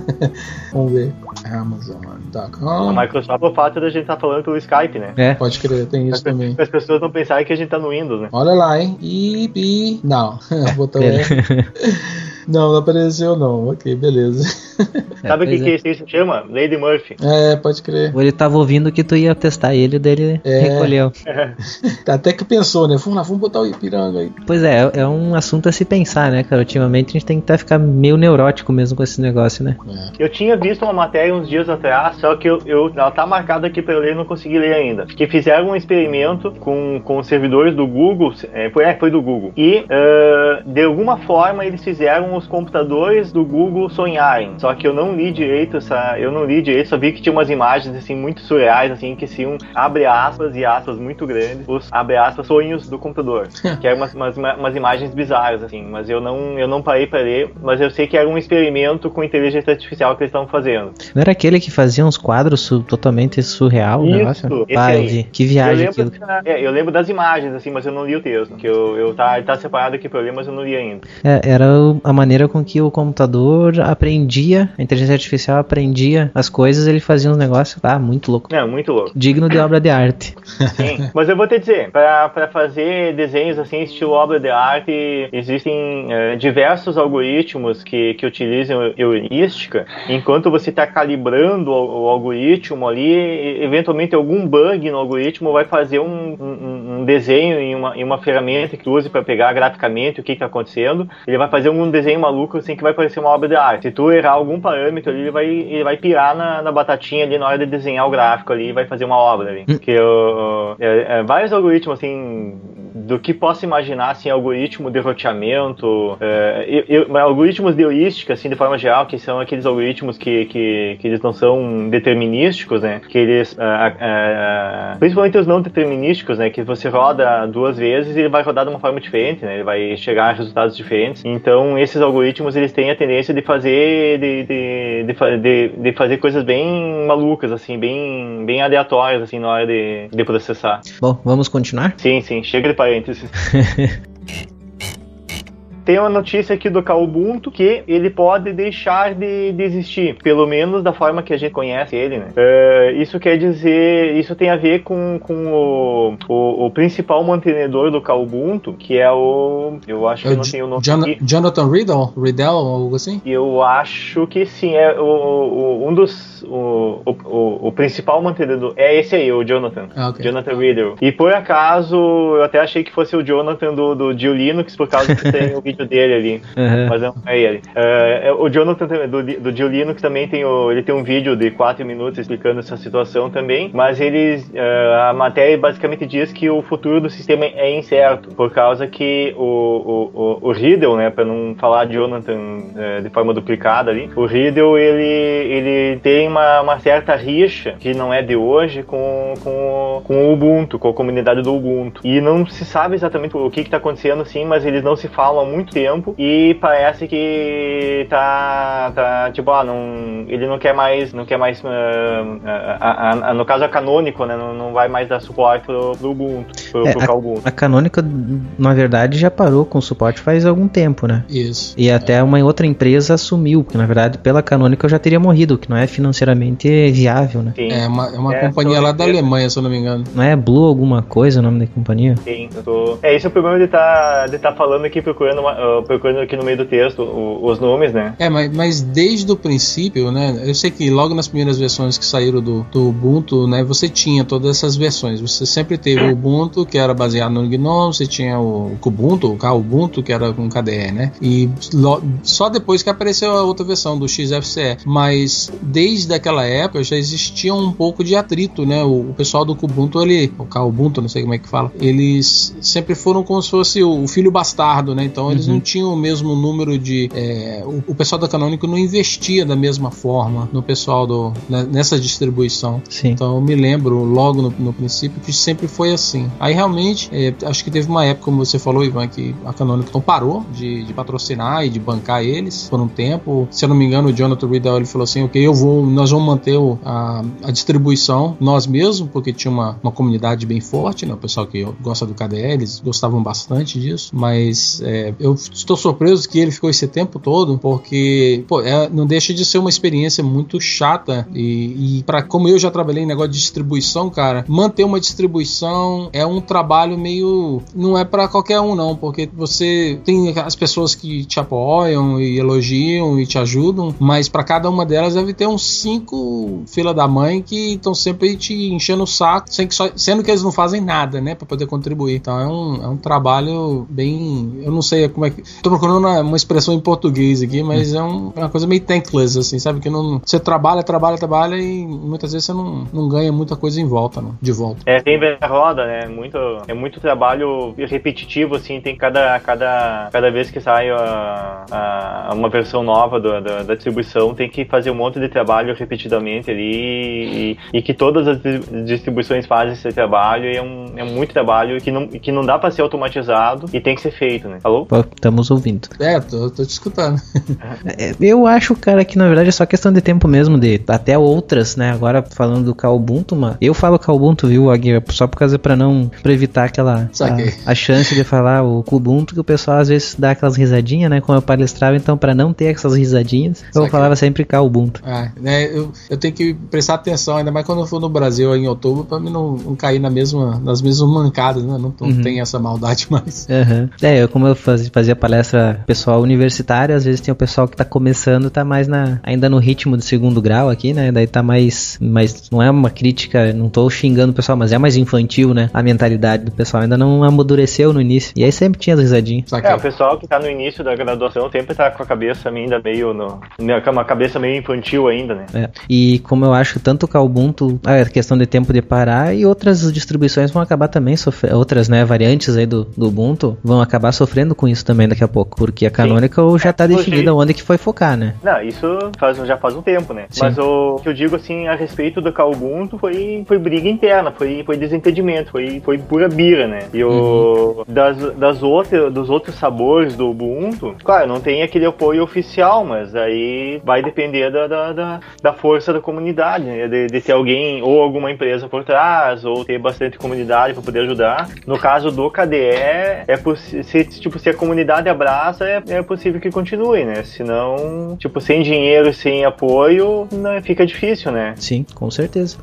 [SPEAKER 3] Vamos ver.
[SPEAKER 2] A
[SPEAKER 3] Amazon.com.
[SPEAKER 2] Microsoft é o fato da gente estar falando pelo Skype, né?
[SPEAKER 1] É.
[SPEAKER 3] Pode crer, tem isso também.
[SPEAKER 2] Para as pessoas não pensarem que a gente tá no Windows, né?
[SPEAKER 3] Olha lá, hein? Ipi. Não, botão
[SPEAKER 1] É.
[SPEAKER 3] é. Não, não apareceu não. Ok, beleza.
[SPEAKER 2] Sabe o que,
[SPEAKER 1] pois
[SPEAKER 2] que isso chama? Lady Murphy.
[SPEAKER 3] É, pode crer.
[SPEAKER 1] Ele tava ouvindo que tu ia testar ele, daí ele
[SPEAKER 3] É.
[SPEAKER 1] recolheu.
[SPEAKER 3] Até que pensou, né? Vamos lá, vamos botar o Ipiranga aí.
[SPEAKER 1] Pois é, é um assunto a se pensar, né, cara? Ultimamente a gente tem que tá, ficar meio neurótico mesmo com esse negócio, né?
[SPEAKER 2] Eu tinha visto uma matéria uns dias atrás, só que eu, eu- ela tá marcada aqui pra eu ler e não consegui ler ainda. Que fizeram um experimento com, com os servidores do Google, é, foi, é, foi do Google. E ah, de alguma forma eles fizeram os computadores do Google sonharem. Só que eu não li direito essa. Eu não li direito, só vi que tinha umas imagens assim muito surreais, assim, que se um abre aspas e aspas muito grandes, os abre aspas sonhos do computador. que eram umas, umas, umas imagens bizarras, assim, mas eu não, eu não parei pra ler, mas eu sei que era um experimento com inteligência artificial que eles estavam fazendo.
[SPEAKER 1] Não era aquele que fazia uns quadros su- totalmente surreal, o
[SPEAKER 2] Isso,
[SPEAKER 1] negócio?
[SPEAKER 2] esse
[SPEAKER 1] eu
[SPEAKER 2] aí.
[SPEAKER 1] Que
[SPEAKER 2] Eu
[SPEAKER 1] viagem
[SPEAKER 2] lembro,
[SPEAKER 1] aquilo.
[SPEAKER 2] da- é, eu lembro das imagens, assim, mas eu não li o texto. Que eu, eu tá, tá separado aqui pra eu ler, mas eu não li ainda.
[SPEAKER 1] É, era o- a maneira com que o computador aprendia, a inteligência artificial aprendia as coisas, ele fazia uns negócios, ah, muito louco.
[SPEAKER 2] Não, muito louco.
[SPEAKER 1] Digno de obra de arte.
[SPEAKER 2] Sim. Mas eu vou te dizer, pra fazer desenhos assim, estilo obra de arte, existem eh, diversos algoritmos que, que utilizam heurística. Enquanto você está calibrando o, o algoritmo ali, eventualmente algum bug no algoritmo vai fazer um, um- um desenho em uma, em uma ferramenta que tu use para pegar graficamente o que está acontecendo. Ele vai fazer um desenho desenho maluco assim que vai parecer uma obra de arte. Se tu errar algum parâmetro ali, ele vai, ele vai pirar na, na batatinha ali na hora de desenhar o gráfico ali e vai fazer uma obra ali. Porque uh, é, é, vários algoritmos assim do que posso imaginar, assim, algoritmo de roteamento, é, eu, eu, algoritmos de heurística, assim, de forma geral, que são aqueles algoritmos que, que, que eles não são determinísticos, né, que eles, é, é, principalmente os não determinísticos, né, que você roda duas vezes e ele vai rodar de uma forma diferente, né, ele vai chegar a resultados diferentes. Então, esses algoritmos, eles têm a tendência de fazer, de, de, de, de, de fazer coisas bem malucas, assim, bem, bem aleatórias, assim, na hora de, de processar.
[SPEAKER 1] Bom, vamos continuar?
[SPEAKER 2] Sim, sim, chega de parênteses. tem uma notícia aqui do Ubuntu que ele pode deixar de, de, existir, pelo menos da forma que a gente conhece ele, né? Uh, isso quer dizer, isso tem a ver com, com o, o, o principal mantenedor do Ubuntu, que é o, eu acho que é não tem o nome.
[SPEAKER 3] John, Jonathan Riddle, Riddle ou algo assim?
[SPEAKER 2] Eu acho que sim, é o, o um dos, o, o, o, principal mantenedor é esse aí, o Jonathan, ah, okay. Jonathan Riddle. E por acaso eu até achei que fosse o Jonathan do, do Geo Linux por causa que tem o vídeo dele ali. Uhum. Mas não é ele. Uh, o Jonathan do, do Linux também tem, o, ele tem um vídeo de 4 minutos explicando essa situação também. Mas eles. Uh, a matéria basicamente diz que o futuro do sistema é incerto. Por causa que o, o, o, o Riddle, né, para não falar de Jonathan uh, de forma duplicada ali, o Riddle ele, ele tem uma, uma certa rixa, que não é de hoje, com, com, com o Ubuntu, com a comunidade do Ubuntu. E não se sabe exatamente o que está acontecendo, sim, mas eles não se falam há muito tempo e parece que tá, tá tipo, ah, não, ele não quer mais, não quer mais, uh, a, a, no caso a Canônico, né, não, não vai mais dar suporte pro, pro Ubuntu, pro,
[SPEAKER 1] é, pro A, a Canônica, na verdade, já parou com suporte faz algum tempo, né?
[SPEAKER 3] Isso.
[SPEAKER 1] E até uma outra empresa assumiu, porque na verdade pela Canônica eu já teria morrido, que não é financeiramente viável, né?
[SPEAKER 3] Sim. É uma, é uma é, companhia lá da Alemanha, se eu não me engano.
[SPEAKER 1] Não é Blue alguma coisa o nome da companhia?
[SPEAKER 2] Sim, eu tô... É, esse é o problema de estar tá, de tá falando aqui procurando uma, uh, procurando aqui no meio do texto os nomes, né?
[SPEAKER 3] É, mas, mas desde o princípio, né? Eu sei que logo nas primeiras versões que saíram do, do Ubuntu, né? Você tinha todas essas versões. Você sempre teve o Ubuntu, que era baseado no GNOME, você tinha o Kubuntu, o Kubuntu, que era com KDE, né? E lo, só depois que apareceu a outra versão do XFCE. Mas desde aquela época já existia um pouco de atrito, né? O, o pessoal do Kubuntu, ele, o Kubuntu, não sei como é que fala, eles sempre foram como se fosse o, o filho bastardo, né? Então eles uhum. não tinham o mesmo número de. É, o, o, pessoal da Canonical não investia da mesma forma no pessoal do, né, nessa distribuição.
[SPEAKER 1] Sim.
[SPEAKER 3] Então eu me lembro logo no, no princípio que sempre foi assim. Aí realmente, é, acho que teve uma época, como você falou, Ivan, que a Canonical então, parou de, de, patrocinar e de bancar eles por um tempo. Se eu não me engano, o Jonathan Riddle ele falou assim: ok, eu vou, nós vamos manter o, a, a, distribuição nós mesmos, porque tinha uma, uma comunidade bem forte, né? O pessoal que gosta do KDE, eles gostavam bastante disso, mas é, eu estou surpreso que ele ficou esse tempo todo, porque pô, é, não deixa de ser uma experiência muito chata. E, e para como eu já trabalhei em negócio de distribuição, cara, manter uma distribuição é um trabalho meio. Não é para qualquer um, não, porque você tem as pessoas que te apoiam e elogiam e te ajudam, mas para cada uma delas deve ter uns cinco fila da mãe que estão sempre te enchendo o saco, que só, sendo que eles não fazem nada, né, para poder contribuir. Então é um, é um trabalho bem. Eu não sei como é que. Tô procurando uma, uma expressão em português aqui, mas é, um, é uma coisa meio thankless, assim, sabe? Que não, você trabalha, trabalha, trabalha e muitas vezes você não, não ganha muita coisa em volta, não, de volta.
[SPEAKER 2] É, tem a roda, né? Muito, é muito trabalho repetitivo, assim, tem cada, cada, cada vez que sai a, a uma versão nova do, da, da, distribuição, tem que fazer um monte de trabalho repetidamente ali e, e que todas as distribuições fazem esse trabalho e é, um, é muito trabalho que não, que não dá para ser automatizado e tem que ser feito, né? Alô?
[SPEAKER 1] Estamos ouvindo.
[SPEAKER 3] É, tô, tô te escutando.
[SPEAKER 1] É, eu acho, cara, que na verdade é só questão de tempo mesmo, de até outras, né? Agora falando do Calbunto, mano. Eu falo Calbunto, viu, Aguirre? Só por causa pra não pra evitar aquela a, a, chance de falar o Kubuntu, que o pessoal às vezes dá aquelas risadinhas, né? Como eu palestrava, então pra não ter essas risadinhas, eu falava sempre Calbunto.
[SPEAKER 3] Ah, né? Eu, eu tenho que prestar atenção, ainda mais quando eu for no Brasil em outubro, pra mim não, não cair na mesma, nas mesmas mancadas, né? Não, não uhum. tem essa maldade mais.
[SPEAKER 1] Uhum. É, eu, como eu fazia, fazia palestra pessoal universitário, às vezes tem o pessoal que tá começando, tá mais na ainda no ritmo de segundo grau aqui, né? Daí tá mais, mais não é uma crítica, não tô xingando o pessoal, mas é mais infantil, né? A mentalidade do pessoal ainda não amadureceu no início. E aí sempre tinha as risadinhas.
[SPEAKER 2] É, o pessoal que tá no início da graduação sempre tá com a cabeça ainda meio no, com uma cabeça meio infantil ainda, né?
[SPEAKER 1] É. E como eu acho tanto o Ubuntu, a questão de tempo de parar e outras distribuições vão acabar também sofrendo, outras, né, variantes aí do, do Ubuntu vão acabar sofrendo com isso também daqui a pouco, porque a Canonical Sim. já tá é, definida onde que foi focar, né?
[SPEAKER 2] Não, isso faz, já faz um tempo, né? Sim. Mas o que eu digo assim a respeito do Ubuntu foi, foi briga interna, foi, foi desentendimento, foi, foi pura bira, né? E o uhum. das, das outras, dos outros sabores do Ubuntu, claro, não tem aquele apoio oficial, mas aí vai depender da, da, da, da força da comunidade, né? De, de, ter alguém ou alguma empresa por trás, ou ter bastante comunidade para poder ajudar. No caso do KDE, é se, tipo, se a comunidade abraça, é, é possível que continue, né? Senão, tipo, sem dinheiro sem apoio, né, fica difícil, né?
[SPEAKER 1] Sim, com certeza.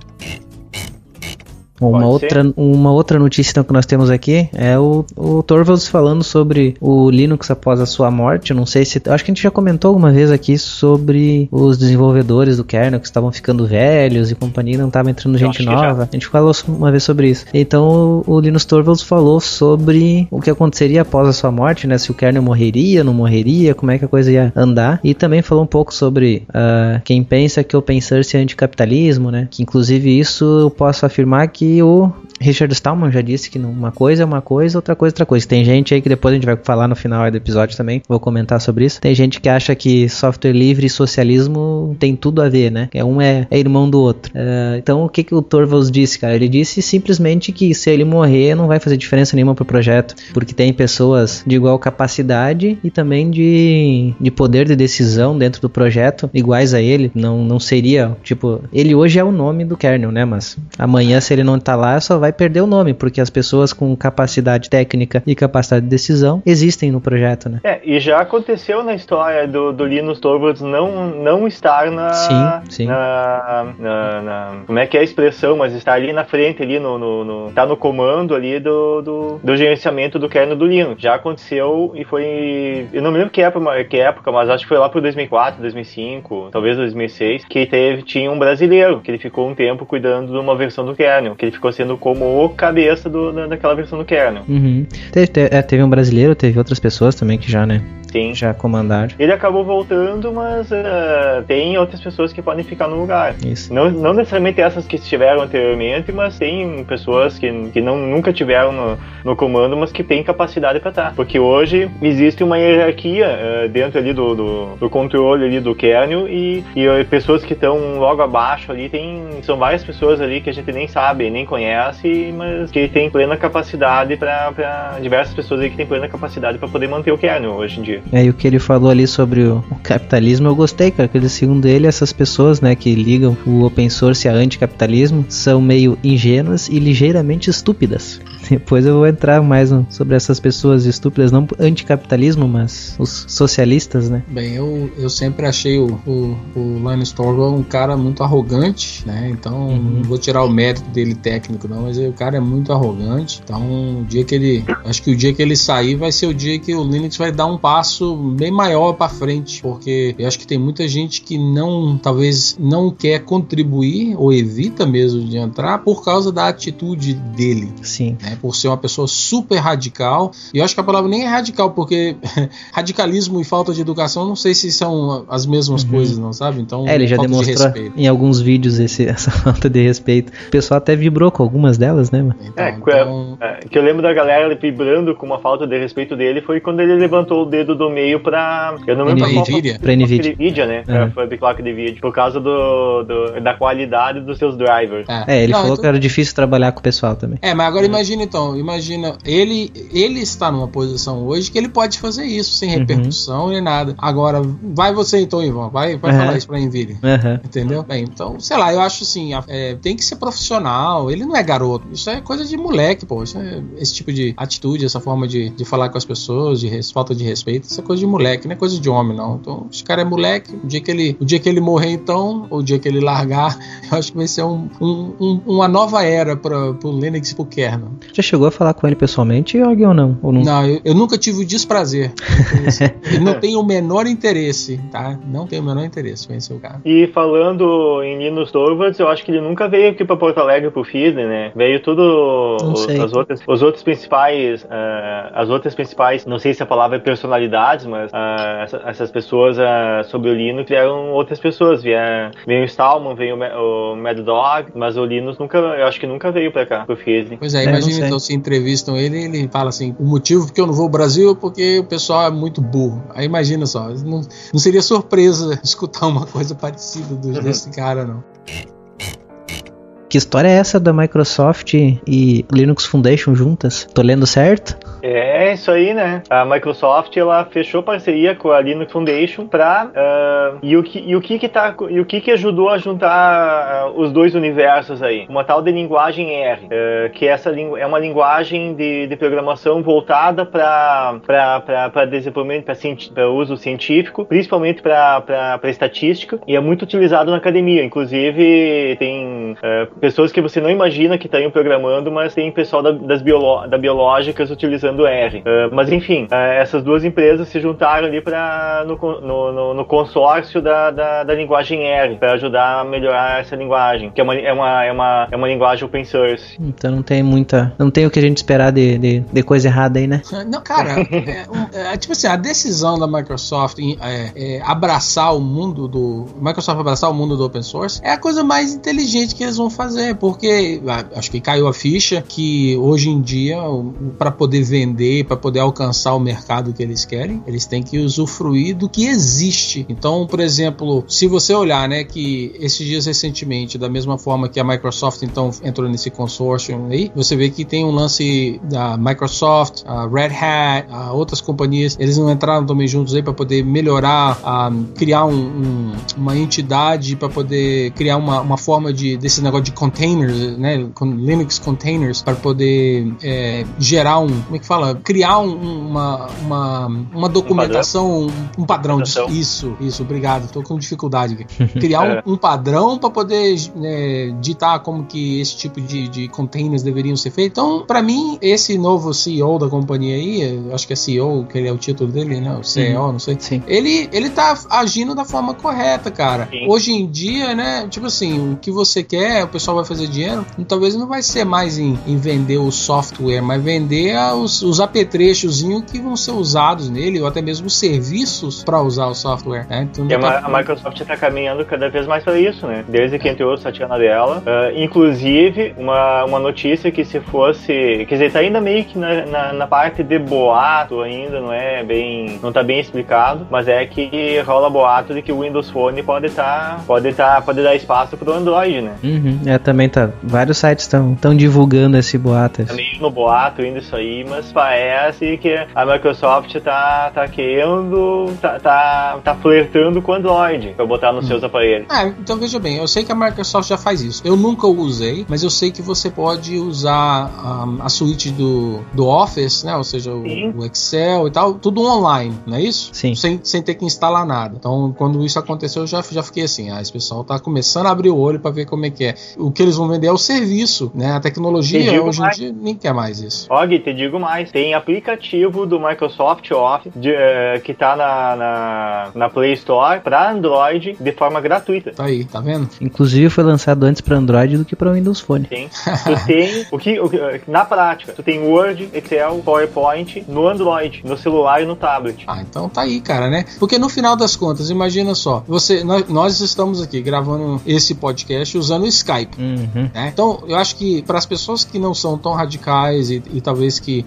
[SPEAKER 1] Uma outra, uma outra notícia então, que nós temos aqui é o, o Torvalds falando sobre o Linux após a sua morte. Eu não sei se. Acho que a gente já comentou alguma vez aqui sobre os desenvolvedores do kernel que estavam ficando velhos e companhia, não estava entrando gente nova. A gente falou uma vez sobre isso. Então o, o Linus Torvalds falou sobre o que aconteceria após a sua morte, né? Se o kernel morreria, não morreria, como é que a coisa ia andar. E também falou um pouco sobre uh, quem pensa que o open source é anticapitalismo, né? Que inclusive isso eu posso afirmar que o Richard Stallman já disse que uma coisa é uma coisa, outra coisa é outra coisa. Tem gente aí que depois a gente vai falar no final do episódio também, vou comentar sobre isso. Tem gente que acha que software livre e socialismo tem tudo a ver, né? Que um é, é irmão do outro. Uh, então o que, que o Torvalds disse, cara? Ele disse simplesmente que se ele morrer não vai fazer diferença nenhuma pro projeto, porque tem pessoas de igual capacidade e também de, de poder de decisão dentro do projeto iguais a ele. Não, não seria, tipo, ele hoje é o nome do kernel, né? Mas amanhã se ele não tá lá, só vai perder o nome, porque as pessoas com capacidade técnica e capacidade de decisão existem no projeto, né?
[SPEAKER 2] É, e já aconteceu na história do, do Linus Torvalds não, não estar na,
[SPEAKER 1] sim, sim.
[SPEAKER 2] Na, na, na, Como é que é a expressão, mas estar ali na frente, ali no. no, no tá no comando ali do, do, do, gerenciamento do kernel do Linux. Já aconteceu e foi. Eu não me lembro que época, que época, mas acho que foi lá pro 2004, 2005, talvez 2006, que teve, tinha um brasileiro, que ele ficou um tempo cuidando de uma versão do kernel, que ele ficou sendo como o cabeça do, da, daquela versão do kernel.
[SPEAKER 1] Uhum. Teve, teve, é, teve um brasileiro, teve outras pessoas também que já, né?
[SPEAKER 2] Sim.
[SPEAKER 1] Já comandaram.
[SPEAKER 2] Ele acabou voltando, mas uh, tem outras pessoas que podem ficar no lugar.
[SPEAKER 1] Isso.
[SPEAKER 2] Não, não necessariamente essas que estiveram anteriormente, mas tem pessoas que, que não, nunca tiveram no, no comando, mas que têm capacidade para estar. Porque hoje existe uma hierarquia uh, dentro ali do, do, do, controle ali do kernel e, e uh, pessoas que estão logo abaixo ali, tem, são várias pessoas ali que a gente nem sabe, nem conhece, mas que tem plena capacidade para diversas pessoas aí que têm plena capacidade para poder manter o kernel hoje em dia.
[SPEAKER 1] É, e o que ele falou ali sobre o, o capitalismo, eu gostei, cara, que segundo ele, essas pessoas, né, que ligam o open source a anticapitalismo são meio ingênuas e ligeiramente estúpidas. Depois eu vou entrar mais sobre essas pessoas estúpidas, não anticapitalismo, mas os socialistas, né?
[SPEAKER 3] Bem, eu, eu sempre achei o, o, o um cara muito arrogante, né? Então uhum. não vou tirar o mérito dele técnico, não, mas o cara é muito arrogante. Então, o dia que ele. Acho que o dia que ele sair vai ser o dia que o Linux vai dar um passo bem maior para frente, porque eu acho que tem muita gente que não, talvez não quer contribuir ou evita mesmo de entrar por causa da atitude dele.
[SPEAKER 1] Sim.
[SPEAKER 3] Né? Por ser uma pessoa super radical. E eu acho que a palavra nem é radical, porque radicalismo e falta de educação não sei se são as mesmas uhum. coisas, não sabe? Então,
[SPEAKER 1] é, ele já demonstrou de em alguns vídeos esse, essa falta de respeito. O pessoal até vibrou com algumas delas, né, mano?
[SPEAKER 2] Então, é, então... É, que eu lembro da galera vibrando com uma falta de respeito dele foi quando ele levantou o dedo do meio pra. Eu não lembro
[SPEAKER 1] Nvidia. Qual, pra Nvidia.
[SPEAKER 2] Nvidia, né? Uhum. Pra, pra placa de vídeo. Por causa do, do, da qualidade dos seus drivers.
[SPEAKER 1] É, é ele não, falou então... que era difícil trabalhar com o pessoal também.
[SPEAKER 3] É, mas agora imagine então, imagina, ele, ele está numa posição hoje que ele pode fazer isso sem uhum. repercussão uhum. nem nada. Agora, vai você então, Ivan, vai, vai uhum. falar isso pra Nvidia. Uhum. Entendeu? Bem, então, sei lá, eu acho assim, é, tem que ser profissional, ele não é garoto, isso é coisa de moleque, pô, é, esse tipo de atitude, essa forma de, de falar com as pessoas, de res, falta de respeito, isso é coisa de moleque, não é coisa de homem, não. Então, esse cara é moleque, o dia que ele, o dia que ele morrer, então, ou o dia que ele largar, eu acho que vai ser um, um, um, uma nova era para o Linux e pro kernel.
[SPEAKER 1] Já chegou a falar com ele pessoalmente, alguém ou não? Ou não?
[SPEAKER 3] Não, eu, eu nunca tive o desprazer. Eu não tenho o menor interesse, tá? Não tenho o menor interesse em conhecer o cara.
[SPEAKER 2] E falando em Linus Torvalds, eu acho que ele nunca veio aqui pra Porto Alegre pro FISNE, né? Veio tudo os, as outras, os outros principais, ah, as outras principais, não sei se a palavra é personalidades, mas ah, essa- essas pessoas ah, sobre o Linux vieram outras pessoas, vieram, veio o Stallman, veio o, o Mad Dog, mas o Linus nunca, eu acho que nunca veio pra cá, pro FISNE.
[SPEAKER 3] Pois é,
[SPEAKER 1] É,
[SPEAKER 3] imagina
[SPEAKER 1] sei.
[SPEAKER 3] Então se entrevistam ele ele fala assim: o motivo porque eu não vou ao Brasil é porque o pessoal é muito burro. Aí imagina só, não, não seria surpresa escutar uma coisa parecida do- desse cara, não.
[SPEAKER 1] Que história é essa da Microsoft e Linux Foundation juntas? Tô lendo certo?
[SPEAKER 2] É isso aí, né? A Microsoft ela fechou parceria com a Linux Foundation para e o que e o que que tá e o que que ajudou a juntar ah, os dois universos aí? Uma tal de linguagem R, ah, que essa lingu- é uma linguagem de, de programação voltada para para desenvolvimento para uso científico, principalmente para estatística e é muito utilizado na academia. Inclusive tem ah, pessoas que você não imagina que estariam programando, mas tem pessoal da, das biolo, da biológicas utilizando R. Ah, mas enfim, ah, essas duas empresas se juntaram ali para no, no, no- no consórcio da, da, da linguagem R para ajudar a melhorar essa linguagem, que é uma, é uma, é uma, é uma linguagem open source.
[SPEAKER 1] Então não tem muita. Não tem o que a gente esperar de, de, de coisa errada aí, né?
[SPEAKER 3] Não, cara, é, um- é, tipo assim, a decisão da Microsoft em é, é, abraçar o mundo do. Microsoft abraçar o mundo do open source é a coisa mais inteligente que eles vão fazer, porque ah, acho que caiu a ficha que hoje em dia, para poder vender, para poder alcançar o mercado que eles querem, eles têm que usufruir do que existe. Então, por exemplo, se você olhar, né, que esses dias recentemente, da mesma forma que a Microsoft então entrou nesse consórcio aí, você vê que tem um lance da Microsoft, a Red Hat, a outras companhias, eles não entraram também juntos aí para poder melhorar, a, criar um- um- uma entidade para poder criar uma, uma forma de desse negócio de containers, né, com Linux containers para poder é, gerar um, como é que fala, criar um- uma, uma, uma documentação, um, um padrão,
[SPEAKER 2] Documentação.
[SPEAKER 3] isso, isso, obrigado, tô com dificuldade criar um, um padrão para poder né, ditar como que esse tipo de, de containers deveriam ser feitos. Então, para mim, esse novo CEO da companhia aí, acho que é CEO, que ele é o título dele, né? O CEO, não sei.
[SPEAKER 1] Sim.
[SPEAKER 3] Ele, ele tá agindo da forma correta, cara.
[SPEAKER 2] Sim.
[SPEAKER 3] Hoje em dia, né? Tipo assim, o que você quer, o pessoal vai fazer dinheiro. talvez não vai ser mais em, em vender o software, mas vender a- os, os apetrechozinhos que vão ser usados nele, ou até mesmo os serviços para usar o software. Né? Então,
[SPEAKER 2] E a,
[SPEAKER 3] daqui a
[SPEAKER 2] Microsoft está caminhando cada vez mais para isso, né? Desde que entrou o Satya Nadella. Ah, inclusive, uma, uma notícia que se fosse... Quer dizer, tá ainda meio que na, na, na parte de boato ainda, não é bem... Não tá bem explicado, mas é que rola boato de que o Windows Phone pode estar... pode, tá, pode dar espaço pro Android, né?
[SPEAKER 1] Uhum. É, também tá. Vários sites estão divulgando esse boato.
[SPEAKER 2] Tá meio no boato ainda isso aí, mas parece que a Microsoft tá, tá querendo... Tá, tá, tá flertando com o Android pra botar nos seus aparelhos.
[SPEAKER 3] Ah, então veja bem, eu sei que a Microsoft já faz isso. Eu nunca o usei, mas eu sei que você pode usar um, a suíte do, do Office, né? Ou seja, o, o Excel e tal, tudo online, não é isso?
[SPEAKER 1] Sim.
[SPEAKER 3] Sem, sem ter que instalar nada. Então, quando isso aconteceu, eu já, já fiquei assim, ah, esse pessoal tá começando a abrir o olho para ver como é que é. O que eles vão vender é o serviço, né? A
[SPEAKER 2] Te
[SPEAKER 3] tecnologia, hoje em dia, nem quer mais isso.
[SPEAKER 2] Og, te digo mais, tem aplicativo do Microsoft Office de, eh, que tá na, na, na Play Store para Android de forma gratuita.
[SPEAKER 3] Tá aí, tá vendo?
[SPEAKER 1] Inclusive foi lançado antes para Android do que para Windows Phone.
[SPEAKER 2] Tem. Tu tem o que, o que- eh, na prática, tu tem Word, Excel, PowerPoint no Android, no celular e no tablet.
[SPEAKER 3] Ah, então tá aí, cara, né? Porque no final das contas, imagina só, você, nós, nós estamos aqui gravando esse podcast usando o Skype.
[SPEAKER 1] Uhum.
[SPEAKER 3] né? Então, eu acho que para as pessoas que não são tão radicais e, e talvez que.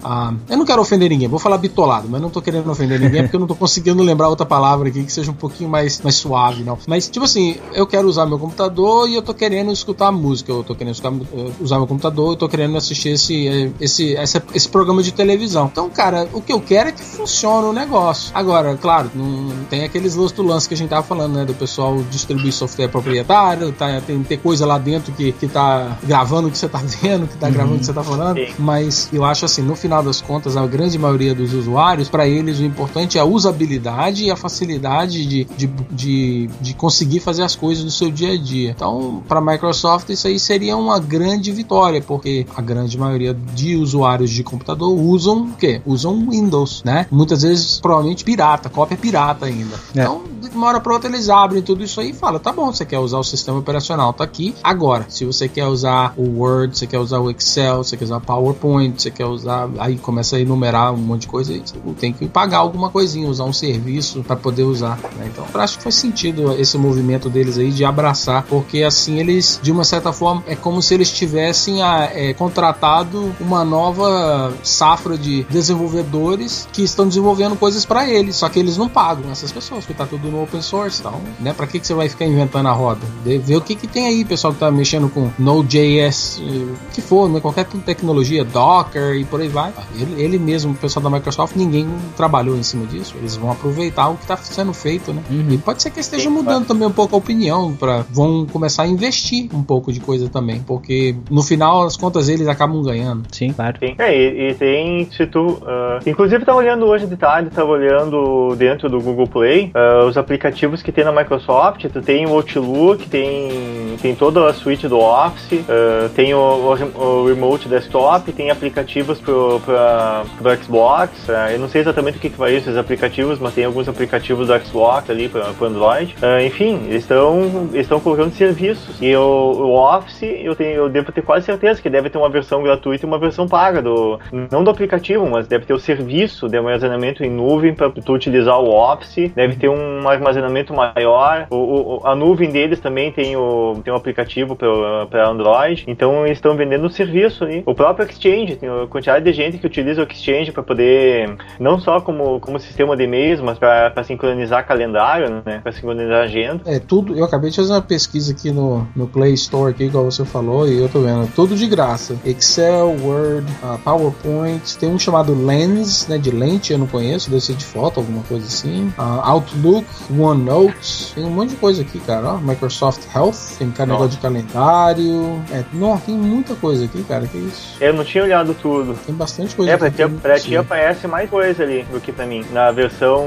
[SPEAKER 3] Eu não quero ofender ninguém, vou falar bitolado, mas não tô querendo ofender ninguém porque eu não tô conseguindo lembrar outra palavra aqui que seja um pouquinho mais, mais suave, não. Mas, tipo assim, eu quero usar meu computador e eu tô querendo escutar música, eu tô querendo escutar, eh, usar meu computador, eu tô querendo assistir esse, eh, esse, essa- esse programa de televisão. Então, cara, o que eu quero é que funcione o negócio. Agora, claro, não tem aqueles lance do lance que a gente tava falando, né? Do pessoal distribuir software proprietário, tá, tem ter coisa lá dentro que, que tá gravando o que você tá vendo, que tá gravando o que você tá falando.
[SPEAKER 2] Sim.
[SPEAKER 3] Mas eu acho assim, no final final das contas, a grande maioria dos usuários, para eles o importante é a usabilidade e a facilidade de, de, de, de conseguir fazer as coisas no seu dia a dia. Então, para a Microsoft, isso aí seria uma grande vitória, porque a grande maioria de usuários de computador usam o quê? Usam Windows, né? Muitas vezes, provavelmente pirata, cópia pirata ainda. É. Então, de uma hora para outra, eles abrem tudo isso aí e falam: tá bom, você quer usar o sistema operacional, tá aqui. Agora, se você quer usar o Word, você quer usar o Excel, você quer usar o PowerPoint, você quer usar. Aí começa a enumerar um monte de coisa, você tem que pagar alguma coisinha, usar um serviço para poder usar. Né? Então, eu acho que faz sentido esse movimento deles aí de abraçar, porque assim eles, de uma certa forma, é como se eles tivessem a, é, contratado uma nova safra de desenvolvedores que estão desenvolvendo coisas para eles, só que eles não pagam essas pessoas, porque tá tudo no open source. Então, né, para que, que você vai ficar inventando a roda? Ver o que, que tem aí, pessoal que tá mexendo com Node.js, o que for, né, qualquer tecnologia, Docker e por aí vai. Ele, ele mesmo, o pessoal da Microsoft, ninguém trabalhou em cima disso. Eles vão aproveitar o que está sendo feito, né? Uhum. E pode ser que esteja mudando também um pouco a opinião, para vão começar a investir um pouco de coisa também, porque no final as contas eles acabam ganhando.
[SPEAKER 1] Sim, claro.
[SPEAKER 2] Sim. É, e, e tem, se tu, uh, inclusive tá olhando hoje de tarde, tava olhando dentro do Google Play uh, os aplicativos que tem na Microsoft, tu tem o Outlook, tem, tem toda a suite do Office, uh, tem o, o, o, Remote Desktop, tem aplicativos pro, pra, pro Xbox, eu não sei exatamente o que, que vai esses aplicativos, mas tem alguns aplicativos do Xbox ali para o Android. enfim, eles estão estão colocando serviços. E o, o Office, eu, tenho, eu devo ter quase certeza que deve ter uma versão gratuita e uma versão paga, do, não do aplicativo, mas deve ter o serviço de armazenamento em nuvem para tu utilizar o Office, deve ter um armazenamento maior. O, o, a nuvem deles também tem o, tem um aplicativo para Android, então eles estão vendendo o serviço ali. O próprio Exchange, tem a quantidade de gente que utiliza o Exchange para poder, não só como, como sistema de e-mails, mas para sincronizar calendário, né? Para sincronizar agenda.
[SPEAKER 3] É, tudo. Eu acabei de fazer uma pesquisa aqui no, no Play Store, aqui, igual você falou, e eu tô vendo. Tudo de graça. Excel, Word, uh, PowerPoint. Tem um chamado Lens, né? De lente, eu não conheço, deve ser de foto, alguma coisa assim. Uh, Outlook, OneNote. Tem um monte de coisa aqui, cara. Ó, Microsoft Health, tem cara negócio de calendário. É, não, tem muita coisa aqui, cara. Que isso?
[SPEAKER 2] Eu não tinha olhado tudo.
[SPEAKER 3] Tem bastante coisa.
[SPEAKER 2] É, pra, ti, pra ti aparece mais coisa ali do que pra mim. Na versão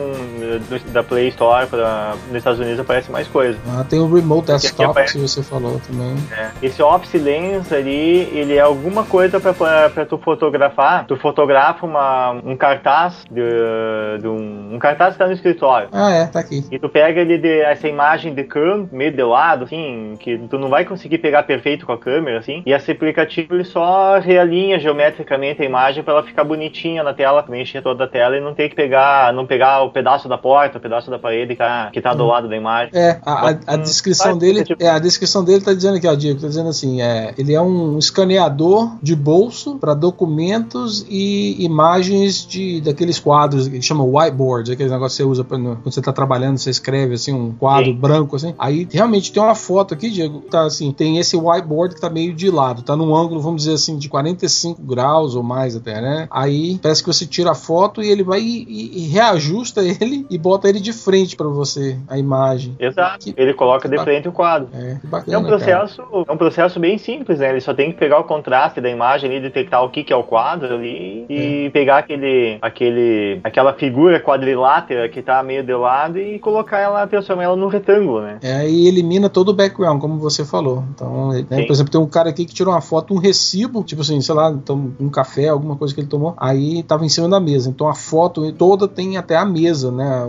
[SPEAKER 2] do, da Play Store pra, nos Estados Unidos aparece mais coisa.
[SPEAKER 3] Ah, tem o Remote Desktop que você falou também.
[SPEAKER 2] É. Esse Office Lens ali, ele é alguma coisa pra, pra, pra tu fotografar. Tu fotografa uma, um cartaz de, de um, um cartaz que tá no escritório.
[SPEAKER 3] Ah, é, tá aqui.
[SPEAKER 2] E tu pega ele de, essa imagem de câmera, meio de lado, assim, que tu não vai conseguir pegar perfeito com a câmera, assim. E esse aplicativo ele só realinha geometricamente a imagem pra ela ficar bonitinha na tela, preencher toda a tela e não ter que pegar, não pegar o pedaço da porta, o pedaço da parede que tá, que tá do hum. lado da imagem.
[SPEAKER 3] É, a, a, a descrição dele, é, a descrição dele tá dizendo aqui, ó, Diego, tá dizendo assim, é, ele é um escaneador de bolso para documentos e imagens de daqueles quadros que chama whiteboard, aquele negócio que você usa pra, no, quando você tá trabalhando, você escreve assim um quadro Sim. branco assim. Aí realmente tem uma foto aqui, Diego, tá assim, tem esse whiteboard que tá meio de lado, tá num ângulo, vamos dizer assim, de 45 graus ou mais até, né? Aí parece que você tira a foto e ele vai e, e, e reajusta ele e bota ele de frente para você a imagem.
[SPEAKER 2] Exato. Que, ele coloca de frente o quadro.
[SPEAKER 3] É, bacana,
[SPEAKER 2] é um processo, cara. é um processo bem simples, né? Ele só tem que pegar o contraste da imagem ali, detectar o que, que é o quadro ali e é. pegar aquele, aquele, aquela figura quadrilátera que tá meio de lado e colocar ela, transformar ela num retângulo, né?
[SPEAKER 3] É, e elimina todo o background, como você falou. Então, né, por exemplo, tem um cara aqui que tirou uma foto, um recibo, tipo assim, sei lá, então, um café, alguma coisa que ele tomou, aí tava em cima da mesa. Então a foto toda tem até a mesa, né?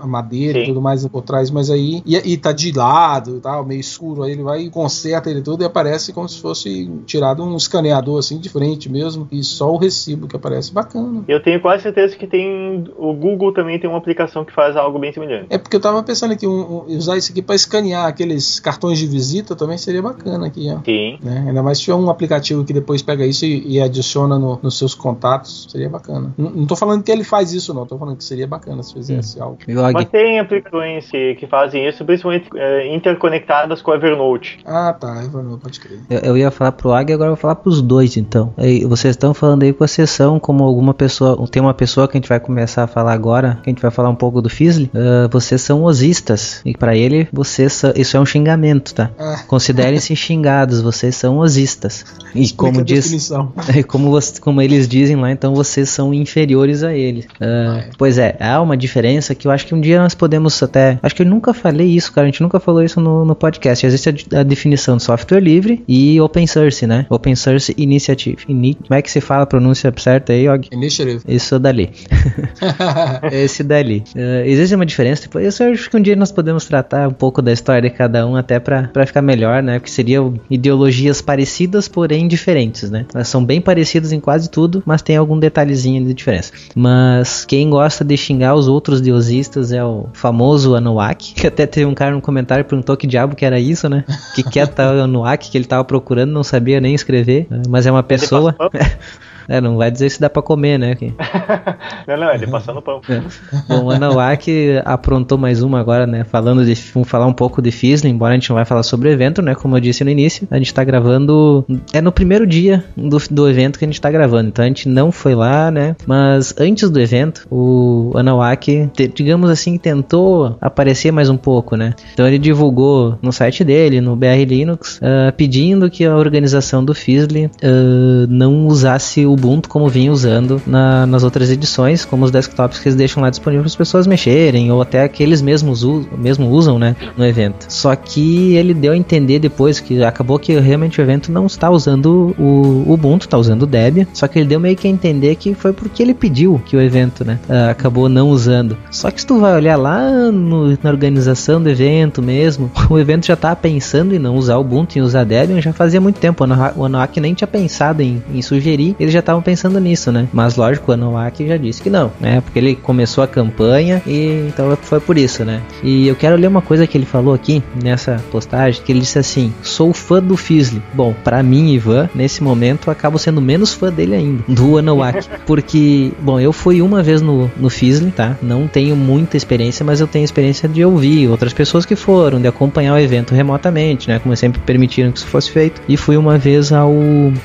[SPEAKER 3] a madeira Sim. e tudo mais por trás, mas aí. E, e tá de lado e tal, meio escuro. Aí ele vai conserta ele tudo e aparece como se fosse tirado um escaneador assim de frente mesmo. E só o recibo que aparece. Bacana.
[SPEAKER 2] Eu tenho quase certeza que tem. O Google também tem uma aplicação que faz algo bem semelhante.
[SPEAKER 3] É porque eu tava pensando aqui, um, um, usar isso aqui para escanear aqueles cartões de visita também seria bacana aqui, ó.
[SPEAKER 2] Sim.
[SPEAKER 3] Né? Ainda mais se tiver um aplicativo que depois pega isso e, e adiciona no, nos seus contatos, seria bacana. Não, não tô falando que ele faz isso, não. Tô falando que seria bacana se fizesse hum. algo.
[SPEAKER 2] Mas tem aplicações que, que fazem isso, principalmente é, interconectadas com Evernote.
[SPEAKER 3] Ah, tá, Evernote, pode crer.
[SPEAKER 1] Eu, eu ia falar pro Águia, agora eu vou falar pros dois, então. Aí, vocês estão falando aí com a sessão, como alguma pessoa, tem uma pessoa que a gente vai começar a falar agora, que a gente vai falar um pouco do Fizzly, uh, vocês são osistas, e para ele, vocês, isso é um xingamento, tá? Ah. Considerem-se xingados, vocês são osistas. E como diz, como, como eles eles dizem lá, então vocês são inferiores a eles. Uh, pois é, há uma diferença que eu acho que um dia nós podemos até. Acho que eu nunca falei isso, cara. A gente nunca falou isso no, no podcast. Existe a, a, definição de software livre e open source, né? Open Source Initiative. Ini, como é que se fala a pronúncia certa aí, Og?
[SPEAKER 3] Initiative.
[SPEAKER 1] Isso dali. Esse dali. Uh, existe uma diferença. Tipo, eu acho que um dia nós podemos tratar um pouco da história de cada um até para ficar melhor, né? Porque seriam ideologias parecidas, porém diferentes, né? Elas são bem parecidas em quase tudo, mas tem algum detalhezinho de diferença. Mas quem gosta de xingar os outros deusistas é o famoso Anuak, que até teve um cara no comentário que perguntou que diabo que era isso, né? Que que é tal Anuak que ele tava procurando, não sabia nem escrever, mas é uma pessoa. É, não vai dizer se dá pra comer, né?
[SPEAKER 2] não, não, é de passando pão. É.
[SPEAKER 1] Bom, o Anawak aprontou mais uma agora, né? Falando de. Vamos falar um pouco de Fizzle, embora a gente não vai falar sobre o evento, né? Como eu disse no início, a gente tá gravando. É no primeiro dia do, do evento que a gente tá gravando. Então a gente não foi lá, né? Mas antes do evento, o Anawak, digamos assim, tentou aparecer mais um pouco, né? Então ele divulgou no site dele, no BR Linux, uh, pedindo que a organização do Fizzle uh, não usasse o Ubuntu como vinha usando na, nas outras edições, como os desktops que eles deixam lá disponível para as pessoas mexerem, ou até que eles mesmos mesmo usam né, no evento. Só que ele deu a entender depois que acabou que realmente o evento não está usando o Ubuntu, está usando o Debian, só que ele deu meio que a entender que foi porque ele pediu que o evento né, ah, acabou não usando. Só que se tu vai olhar lá no, na organização do evento mesmo, o evento já estava pensando em não usar o Ubuntu e usar Debian já fazia muito tempo. O Anoak nem tinha pensado em, em sugerir, ele já estavam pensando nisso, né? Mas lógico, o Anuaki já disse que não, né? Porque ele começou a campanha e então foi por isso, né? E eu quero ler uma coisa que ele falou aqui nessa postagem, que ele disse assim: "Sou fã do Fizzle". Bom, para mim, Ivan, nesse momento eu acabo sendo menos fã dele ainda, do Anuaki, porque, bom, eu fui uma vez no no Fizzle, tá? Não tenho muita experiência, mas eu tenho experiência de ouvir outras pessoas que foram, de acompanhar o evento remotamente, né? Como sempre permitiram que isso fosse feito. E fui uma vez ao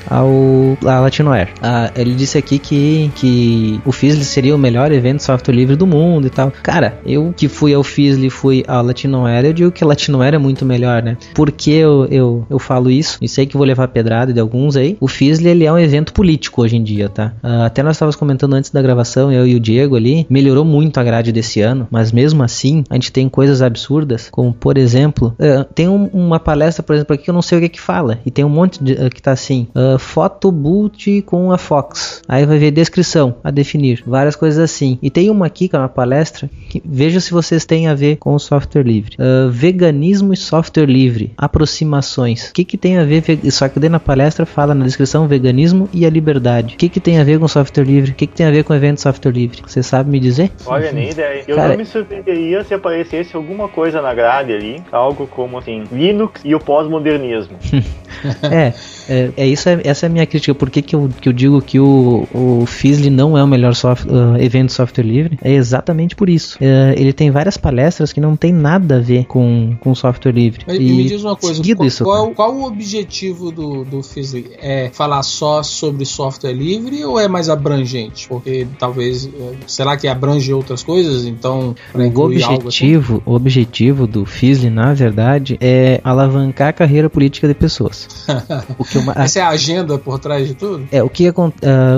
[SPEAKER 1] ao a Latinoair. A ah, ele disse aqui que, que o Fizzle seria o melhor evento de software livre do mundo e tal. Cara, eu que fui ao Fizzle e fui ao Latinoera, eu digo que a Latinoera é muito melhor, né? Por que eu, eu, eu falo isso? E sei que vou levar pedrada de alguns aí. O Fizzle, ele é um evento político hoje em dia, tá? Uh, até nós estávamos comentando antes da gravação, eu e o Diego ali, melhorou muito a grade desse ano, mas mesmo assim, a gente tem coisas absurdas, como por exemplo, uh, tem um, uma palestra, por exemplo, aqui que eu não sei o que é que fala, e tem um monte de, uh, que tá assim, uh, Photoboot com a Fox. Aí vai ver descrição a definir, várias coisas assim. E tem uma aqui que é uma palestra que veja se vocês têm a ver com o software livre. Uh, veganismo e software livre, aproximações. O que que tem a ver? Só que dentro da palestra fala na descrição veganismo e a liberdade. O que que tem a ver com software livre? O que que tem a ver com evento software livre? Você sabe me dizer?
[SPEAKER 2] Olha, nem ideia. Eu Cara, não me surpreenderia se aparecesse alguma coisa na grade ali, algo como assim, Linux e o pós-modernismo.
[SPEAKER 1] é, é, é, isso, é, essa é a minha crítica. Por que, que, eu, que eu digo que o, o Fizzle não é o melhor soft, uh, evento de software livre? É exatamente por isso. Uh, ele tem várias palestras que não tem nada a ver com, com software livre.
[SPEAKER 3] Mas, e me diz uma coisa, qual, isso, qual, qual, o objetivo do, do Fizzle? É falar só sobre software livre ou é mais abrangente? Porque talvez, eh, será que abrange outras coisas? Então,
[SPEAKER 1] o objetivo, assim? o objetivo do Fizzle, na verdade, é alavancar a carreira política de pessoas.
[SPEAKER 3] o que uma, Essa é a agenda por trás de tudo?
[SPEAKER 1] É, o que, uh,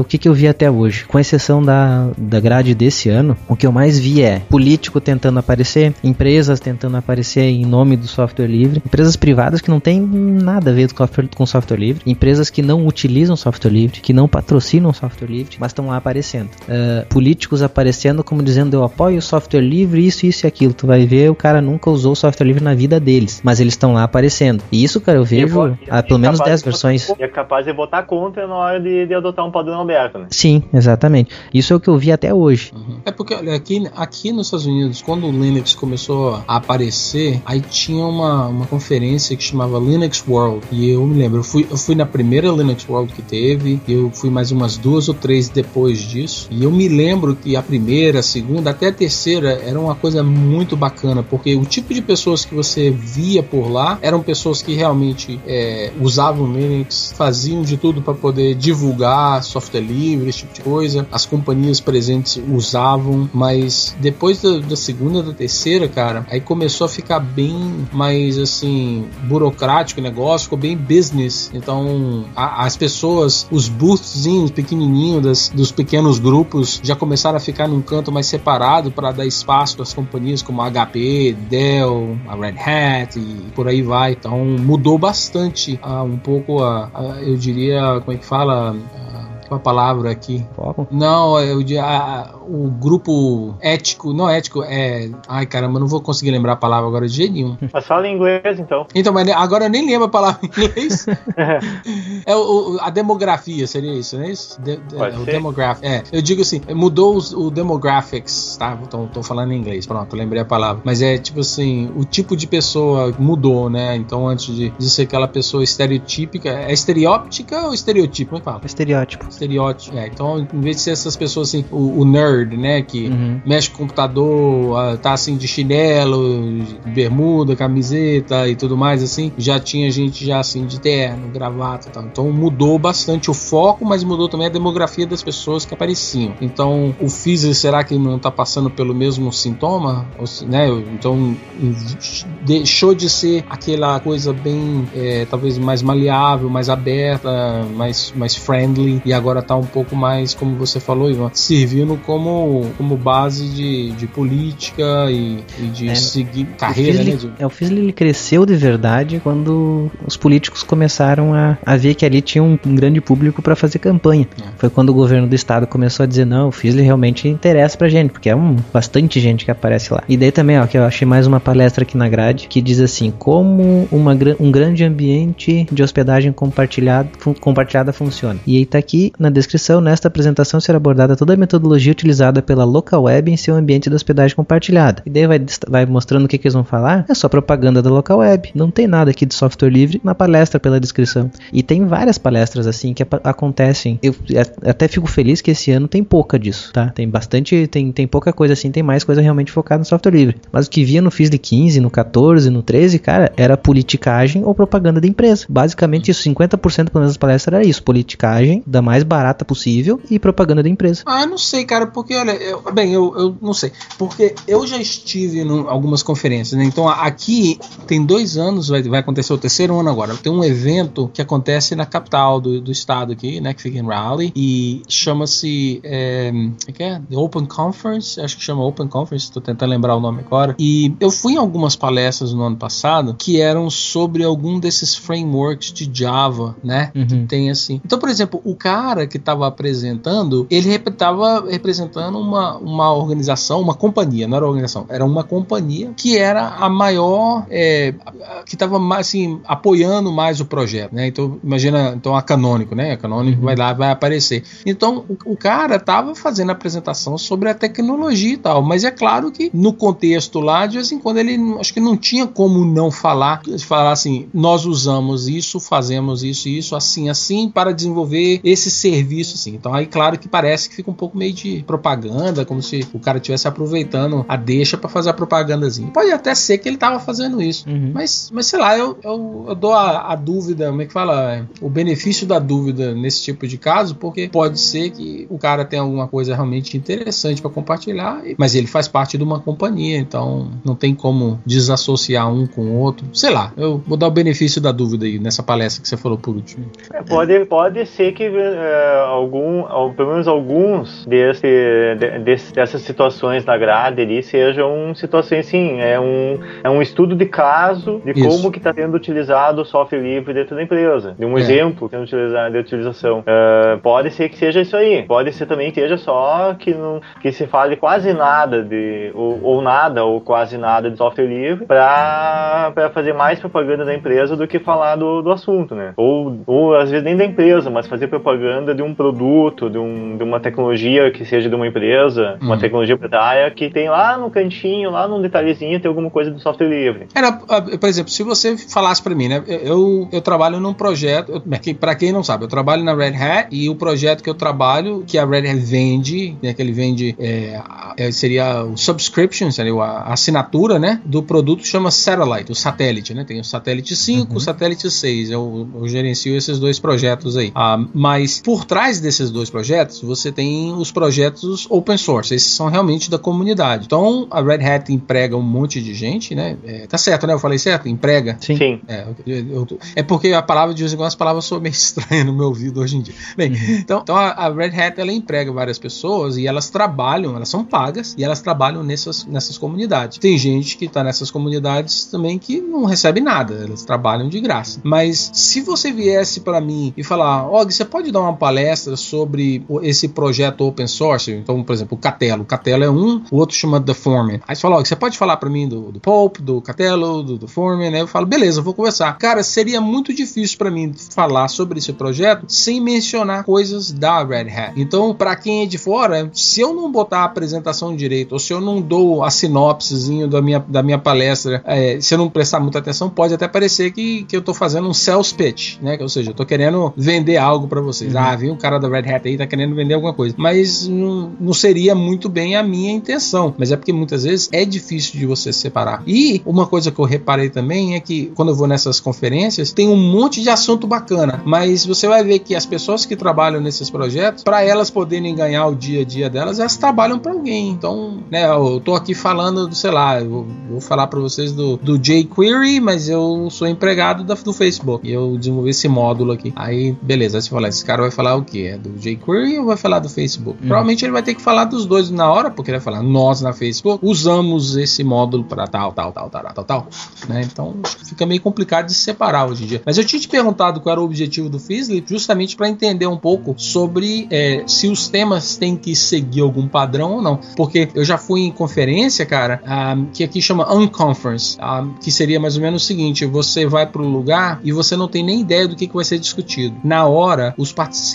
[SPEAKER 1] o que, que eu vi até hoje, com exceção da, da grade desse ano, o que eu mais vi é político tentando aparecer, empresas tentando aparecer em nome do software livre, empresas privadas que não tem nada a ver com software, com software livre, empresas que não utilizam software livre, que não patrocinam software livre, mas estão lá aparecendo. Uh, políticos aparecendo como dizendo eu apoio o software livre, isso, isso e aquilo. Tu vai ver, o cara nunca usou software livre na vida deles, mas eles estão lá aparecendo. E isso, cara, eu vejo há pelo menos 10 versões.
[SPEAKER 2] E é capaz de votar contra na hora de, de adotar um padrão aberto, né?
[SPEAKER 1] Sim, exatamente. Isso é o que eu vi até hoje.
[SPEAKER 3] Uhum. É porque olha, aqui, aqui nos Estados Unidos, quando o Linux começou a aparecer, aí tinha uma, uma conferência que chamava Linux World. E eu me lembro, eu fui, eu fui na primeira Linux World que teve, eu fui mais umas duas ou três depois disso. E eu me lembro que a primeira, a segunda, até a terceira era uma coisa muito bacana, porque o tipo de pessoas que você via por lá eram pessoas que realmente é, usavam Linux Faziam de tudo para poder divulgar software livre, esse tipo de coisa. As companhias presentes usavam, mas depois da, da segunda, da terceira, cara, aí começou a ficar bem mais assim burocrático o negócio, ficou bem business. Então a, as pessoas, os boostzinhos pequenininhos das, dos pequenos grupos já começaram a ficar num canto mais separado para dar espaço às companhias como a HP, Dell, a Red Hat e por aí vai. Então mudou bastante uh, um pouco a, eu diria, como é que fala? Uma palavra aqui.
[SPEAKER 1] Fórum?
[SPEAKER 3] Não, eu, a, o grupo ético, não ético, é. Ai caramba, não vou conseguir lembrar a palavra agora de jeito nenhum.
[SPEAKER 2] Mas fala em inglês então.
[SPEAKER 3] Então, mas agora eu nem lembro a palavra em inglês. é o, a demografia, seria isso, não é isso? De, de, o demographic. É, eu digo assim, mudou os, o demographics, tá? Tô, tô falando em inglês, pronto, lembrei a palavra. Mas é tipo assim, o tipo de pessoa mudou, né? Então, antes de, de ser aquela pessoa estereotípica, é estereóptica ou estereotipo? Como é que fala?
[SPEAKER 1] Estereótipo.
[SPEAKER 3] Estereótipo. É, então, em vez de ser essas pessoas assim, o, o nerd, né? Que uhum. mexe com o computador, tá assim de chinelo, bermuda, camiseta e tudo mais, assim, já tinha gente já assim de terno, gravata e tal. Então mudou bastante o foco, mas mudou também a demografia das pessoas que apareciam. Então, o Fizer, será que não tá passando pelo mesmo sintoma? Ou, né? Então, deixou de ser aquela coisa bem, é, talvez mais maleável, mais aberta, mais, mais friendly, e agora tá um pouco mais, como você falou, Ivan, servindo como, como base de, de política e, e de é, seguir carreira,
[SPEAKER 1] né?
[SPEAKER 3] De...
[SPEAKER 1] É, o Fizzle ele cresceu de verdade quando os políticos começaram a, a ver que ali tinha um, um grande público para fazer campanha. É. Foi quando o governo do estado começou a dizer, não, o Fizzle realmente interessa pra gente, porque é um, bastante gente que aparece lá. E daí também, ó, que eu achei mais uma palestra aqui na grade, que diz assim, como uma, um grande ambiente de hospedagem compartilhado, compartilhada funciona. E aí tá aqui na descrição, nesta apresentação será abordada toda a metodologia utilizada pela local web em seu ambiente de hospedagem compartilhada. E daí vai, vai mostrando o que, que eles vão falar. É só propaganda da local web. Não tem nada aqui de software livre na palestra pela descrição. E tem várias palestras assim que acontecem. Eu até fico feliz que esse ano tem pouca disso, tá? Tem bastante, tem, tem pouca coisa assim, tem mais coisa realmente focada no software livre. Mas o que via no FISD 15, no 14, no 13, cara, era politicagem ou propaganda da empresa. Basicamente isso, 50% pelo menos das palestras era isso, politicagem da mais barata possível e propaganda da empresa.
[SPEAKER 3] Ah, não sei, cara, porque olha, eu, bem, eu, eu não sei, porque eu já estive em algumas conferências, né? Então aqui tem dois anos, vai, vai acontecer o terceiro ano agora. Tem um evento que acontece na capital do, do estado aqui, né? Que fica em Raleigh e chama-se é, é, que é? The Open Conference, acho que chama Open Conference, tô tentando lembrar o nome agora. E eu fui em algumas palestras no ano passado que eram sobre algum desses frameworks de Java, né? Uhum. Que tem assim. Então, por exemplo, o cara que estava apresentando, ele estava representando uma, uma organização, uma companhia, não era organização, era uma companhia que era a maior, é, que estava assim, apoiando mais o projeto, né? Então, imagina, então a Canônico, né? A Canônico vai lá, vai aparecer. Então, o, o cara estava fazendo a apresentação sobre a tecnologia e tal, mas é claro que no contexto lá, de vez em quando ele, acho que não tinha como não falar, falar assim, nós usamos isso, fazemos isso e isso, assim, assim, para desenvolver esse serviço, assim. Então, aí, claro que parece que fica um pouco meio de propaganda, como se o cara estivesse aproveitando a deixa para fazer a propagandazinha. Pode até ser que ele tava fazendo isso, uhum. mas, mas sei lá, eu, eu, eu dou a, a, dúvida, como é que fala? O benefício da dúvida nesse tipo de caso, porque pode ser que o cara tenha alguma coisa realmente interessante para compartilhar, mas ele faz parte de uma companhia, então não tem como desassociar um com o outro. Sei lá, eu vou dar o benefício da dúvida aí nessa palestra que você falou por último.
[SPEAKER 2] É, pode, pode ser que uh, algum, pelo menos alguns desse, de, desse, dessas situações na grade ali sejam situações sim, é um, é um estudo de caso de Isso. como que está sendo utilizado o software livre dentro da empresa, de um é. exemplo sendo utilizado de utilização. Uh, pode ser que seja isso aí, pode ser também que seja só que não que se fale quase nada de ou, ou nada ou quase nada de software livre para fazer mais propaganda da empresa do que falar do, do assunto, né? Ou, ou às vezes nem da empresa, mas fazer propaganda de um produto, de, um, de uma tecnologia que seja de uma empresa, uma uhum. tecnologia proprietária que tem lá no cantinho, lá num detalhezinho, tem alguma coisa do software livre.
[SPEAKER 3] Era, por exemplo, se você falasse para mim, né? Eu, eu trabalho num projeto, para quem não sabe, eu trabalho na Red Hat e o projeto que eu trabalho, que a Red Hat vende, né, que ele vende, é, é, seria o subscription, seria a assinatura, né, do produto chama Satellite, o satélite, né, tem o satélite 5, uhum. o satélite 6, eu, eu gerencio esses dois projetos aí. Ah, mas por trás desses dois projetos, você tem os projetos open source, esses são realmente da comunidade. Então, a Red Hat emprega um monte de gente, né, é, tá certo, né, eu falei certo? Emprega?
[SPEAKER 2] Sim. Sim.
[SPEAKER 3] É, eu, eu, é porque a palavra de vez em quando as palavras são meio estranhas no meu ouvido hoje em dia. Bem, uhum. então, então a, a, Red Hat ela emprega várias pessoas e elas trabalham, elas são pagas e elas trabalham nessas, nessas comunidades. Tem gente que está nessas comunidades também que não recebe nada, elas trabalham de graça. Mas se você viesse para mim e falar, Og, você pode dar uma palestra sobre esse projeto open source? Então, por exemplo, o Catelo. O Catelo é um, o outro chama The Foreman. Aí você fala, Og, você pode falar para mim do, do do Catelo, do, do Foreman? Aí eu falo, beleza, eu vou conversar. Cara, seria muito difícil para mim falar sobre esse projeto sem mencionar coisas da Red Hat. Então, para quem é de fora, se eu não botar a apresentação direito, ou se eu não dou a sinopsezinho da minha, da minha palestra, é, se eu não prestar muita atenção, pode até parecer que, que eu tô fazendo um sales pitch, né? Ou seja, eu tô querendo vender algo para vocês. Uhum. Ah, viu o cara da Red Hat aí tá querendo vender alguma coisa. Mas não, não seria muito bem a minha intenção. Mas é porque muitas vezes é difícil de você separar. E uma coisa que eu reparei também é que quando eu vou nessas conferências, tem um monte de assunto bacana, mas você vai ver que as pessoas que trabalham nesses projetos, para elas poderem ganhar o dia a dia delas, elas trabalham para alguém. Então, né, eu tô aqui falando, do, sei lá, eu vou falar para vocês do, do jQuery, mas eu sou empregado da, do Facebook e eu desenvolvi esse módulo aqui. Aí, beleza, aí você fala, esse cara vai falar o que? É do jQuery ou vai falar do Facebook? Hum. Provavelmente ele vai ter que falar dos dois na hora, porque ele vai falar, nós na Facebook usamos esse módulo para tal, tal, tal, tal, tal, tal, né? Então fica meio complicado de separar hoje em dia. Mas eu tinha te perguntado qual era o objetivo do Fizzly, justamente para entender um pouco sobre é, se os temas têm que seguir algum padrão ou não. Porque eu já fui em conferência, cara, um, ah, que aqui chama Unconference, um, ah, que seria mais ou menos o seguinte: você vai para o lugar e você não tem nem ideia do que, que vai ser discutido. Na hora, os participantes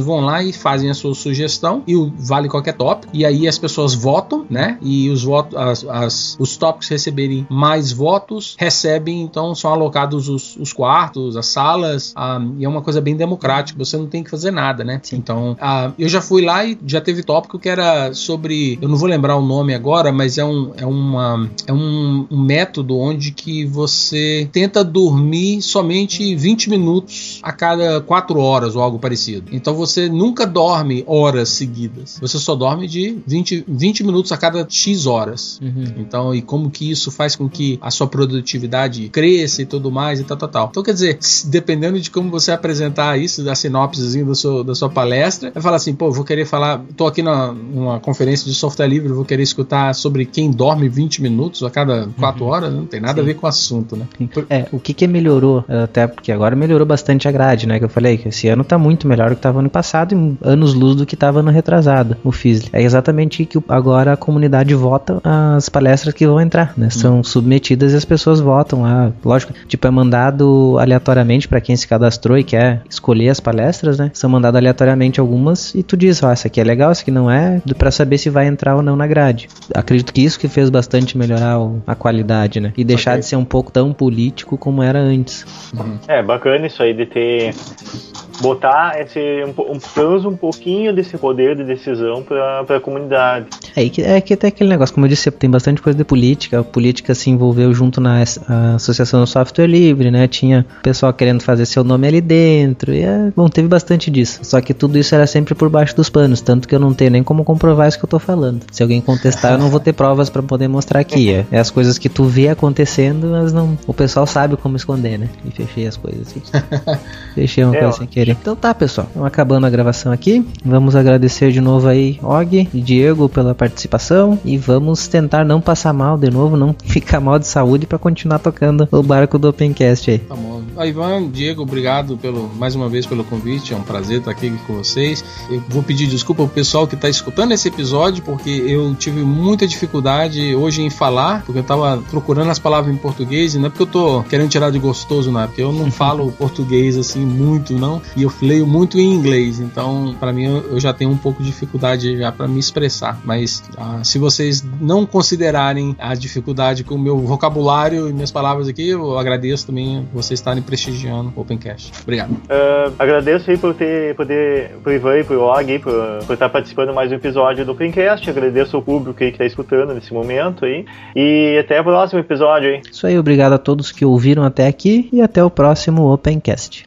[SPEAKER 3] vão lá e fazem a sua sugestão, e vale qualquer tópico, e aí as pessoas votam, né? E os votos, as, as, os tópicos receberem mais votos, recebem, então são alocados os, os quartos, as salas, um, ah, e é uma coisa bem democrática, você não tem que fazer nada, né? Sim. Então, uh, eu já fui lá e já teve tópico que era sobre, eu não vou lembrar o nome agora, mas é um, é uma, é um, um método onde que você tenta dormir somente 20 minutos a cada 4 horas ou algo parecido. Então você nunca dorme horas seguidas, você só dorme de 20, 20 minutos a cada X horas. Uhum. Então, e como que isso faz com que a sua produtividade cresça e tudo mais e tal, tal, tal. Então, quer dizer, dependendo de como você apresentar isso, da sinopsezinho da sua, da sua palestra, vai falar assim, pô, vou querer falar, tô aqui na, numa conferência de software livre, vou querer escutar sobre quem dorme 20 minutos a cada 4 uhum. horas, não tem nada Sim. a ver com o assunto, né?
[SPEAKER 1] É, o que que melhorou, até porque agora melhorou bastante a grade, né, que eu falei, que esse ano tá muito melhor do que tava ano passado e anos luz do que tava ano retrasado, o Fizzly. É exatamente que agora a comunidade vota as palestras que vão entrar, né? São uhum. submetidas e as pessoas votam lá. Lógico, tipo, é mandado aleatoriamente para quem se cadastrou e quer escolher as palestras, né? São mandadas aleatoriamente algumas e tu diz, ó, oh, essa aqui é legal, essa aqui não é, para saber se vai entrar ou não na grade. Acredito que isso que fez bastante melhorar a qualidade, né? E deixar okay. de ser um pouco tão político como era antes.
[SPEAKER 2] Uhum. É, bacana isso aí de ter botar esse um, um, pelo um pouquinho desse poder de decisão para a comunidade.
[SPEAKER 1] É que, é que até aquele negócio, como eu disse, tem bastante coisa de política. A política se envolveu junto na Associação do Software Livre, né? Tinha pessoal querendo fazer seu nome ali dentro. E é, bom, teve bastante disso. Só que tudo isso era sempre por baixo dos panos, tanto que eu não tenho nem como comprovar isso que eu tô falando. Se alguém contestar, eu não vou ter provas para poder mostrar aqui. É, é, as coisas que tu vê acontecendo, mas não. O pessoal sabe como esconder, né? E fechei as coisas aqui. fechei uma é, coisa sem querer. Então tá, pessoal. Vamos acabando a gravação aqui. Vamos agradecer de novo aí, Og e Diego, pela participação. E vamos tentar não passar mal de novo, não ficar mal de saúde para continuar tocando o barco do Opencast aí.
[SPEAKER 3] Tá bom. Ivan, Diego, obrigado pelo, mais uma vez pelo convite. É um prazer estar aqui com vocês. Eu vou pedir desculpa ao pessoal que está escutando esse episódio, porque eu tive muita dificuldade hoje em falar, porque eu estava procurando as palavras em português, e não é porque eu tô querendo tirar de gostoso, não, é porque eu não falo português assim muito, não. E eu leio muito em inglês, então para mim eu já tenho um pouco de dificuldade já para me expressar. Mas ah, se vocês não considerarem a dificuldade com o meu vocabulário e minhas palavras aqui, eu agradeço também vocês estarem prestigiando o Opencast. Obrigado.
[SPEAKER 2] Uh, agradeço aí por ter poder pro Ivan e pro Og por, por estar participando mais um episódio do Opencast. Agradeço ao público aí que está escutando nesse momento aí. E até o próximo episódio aí.
[SPEAKER 1] Isso aí, obrigado a todos que ouviram até aqui e até o próximo Opencast.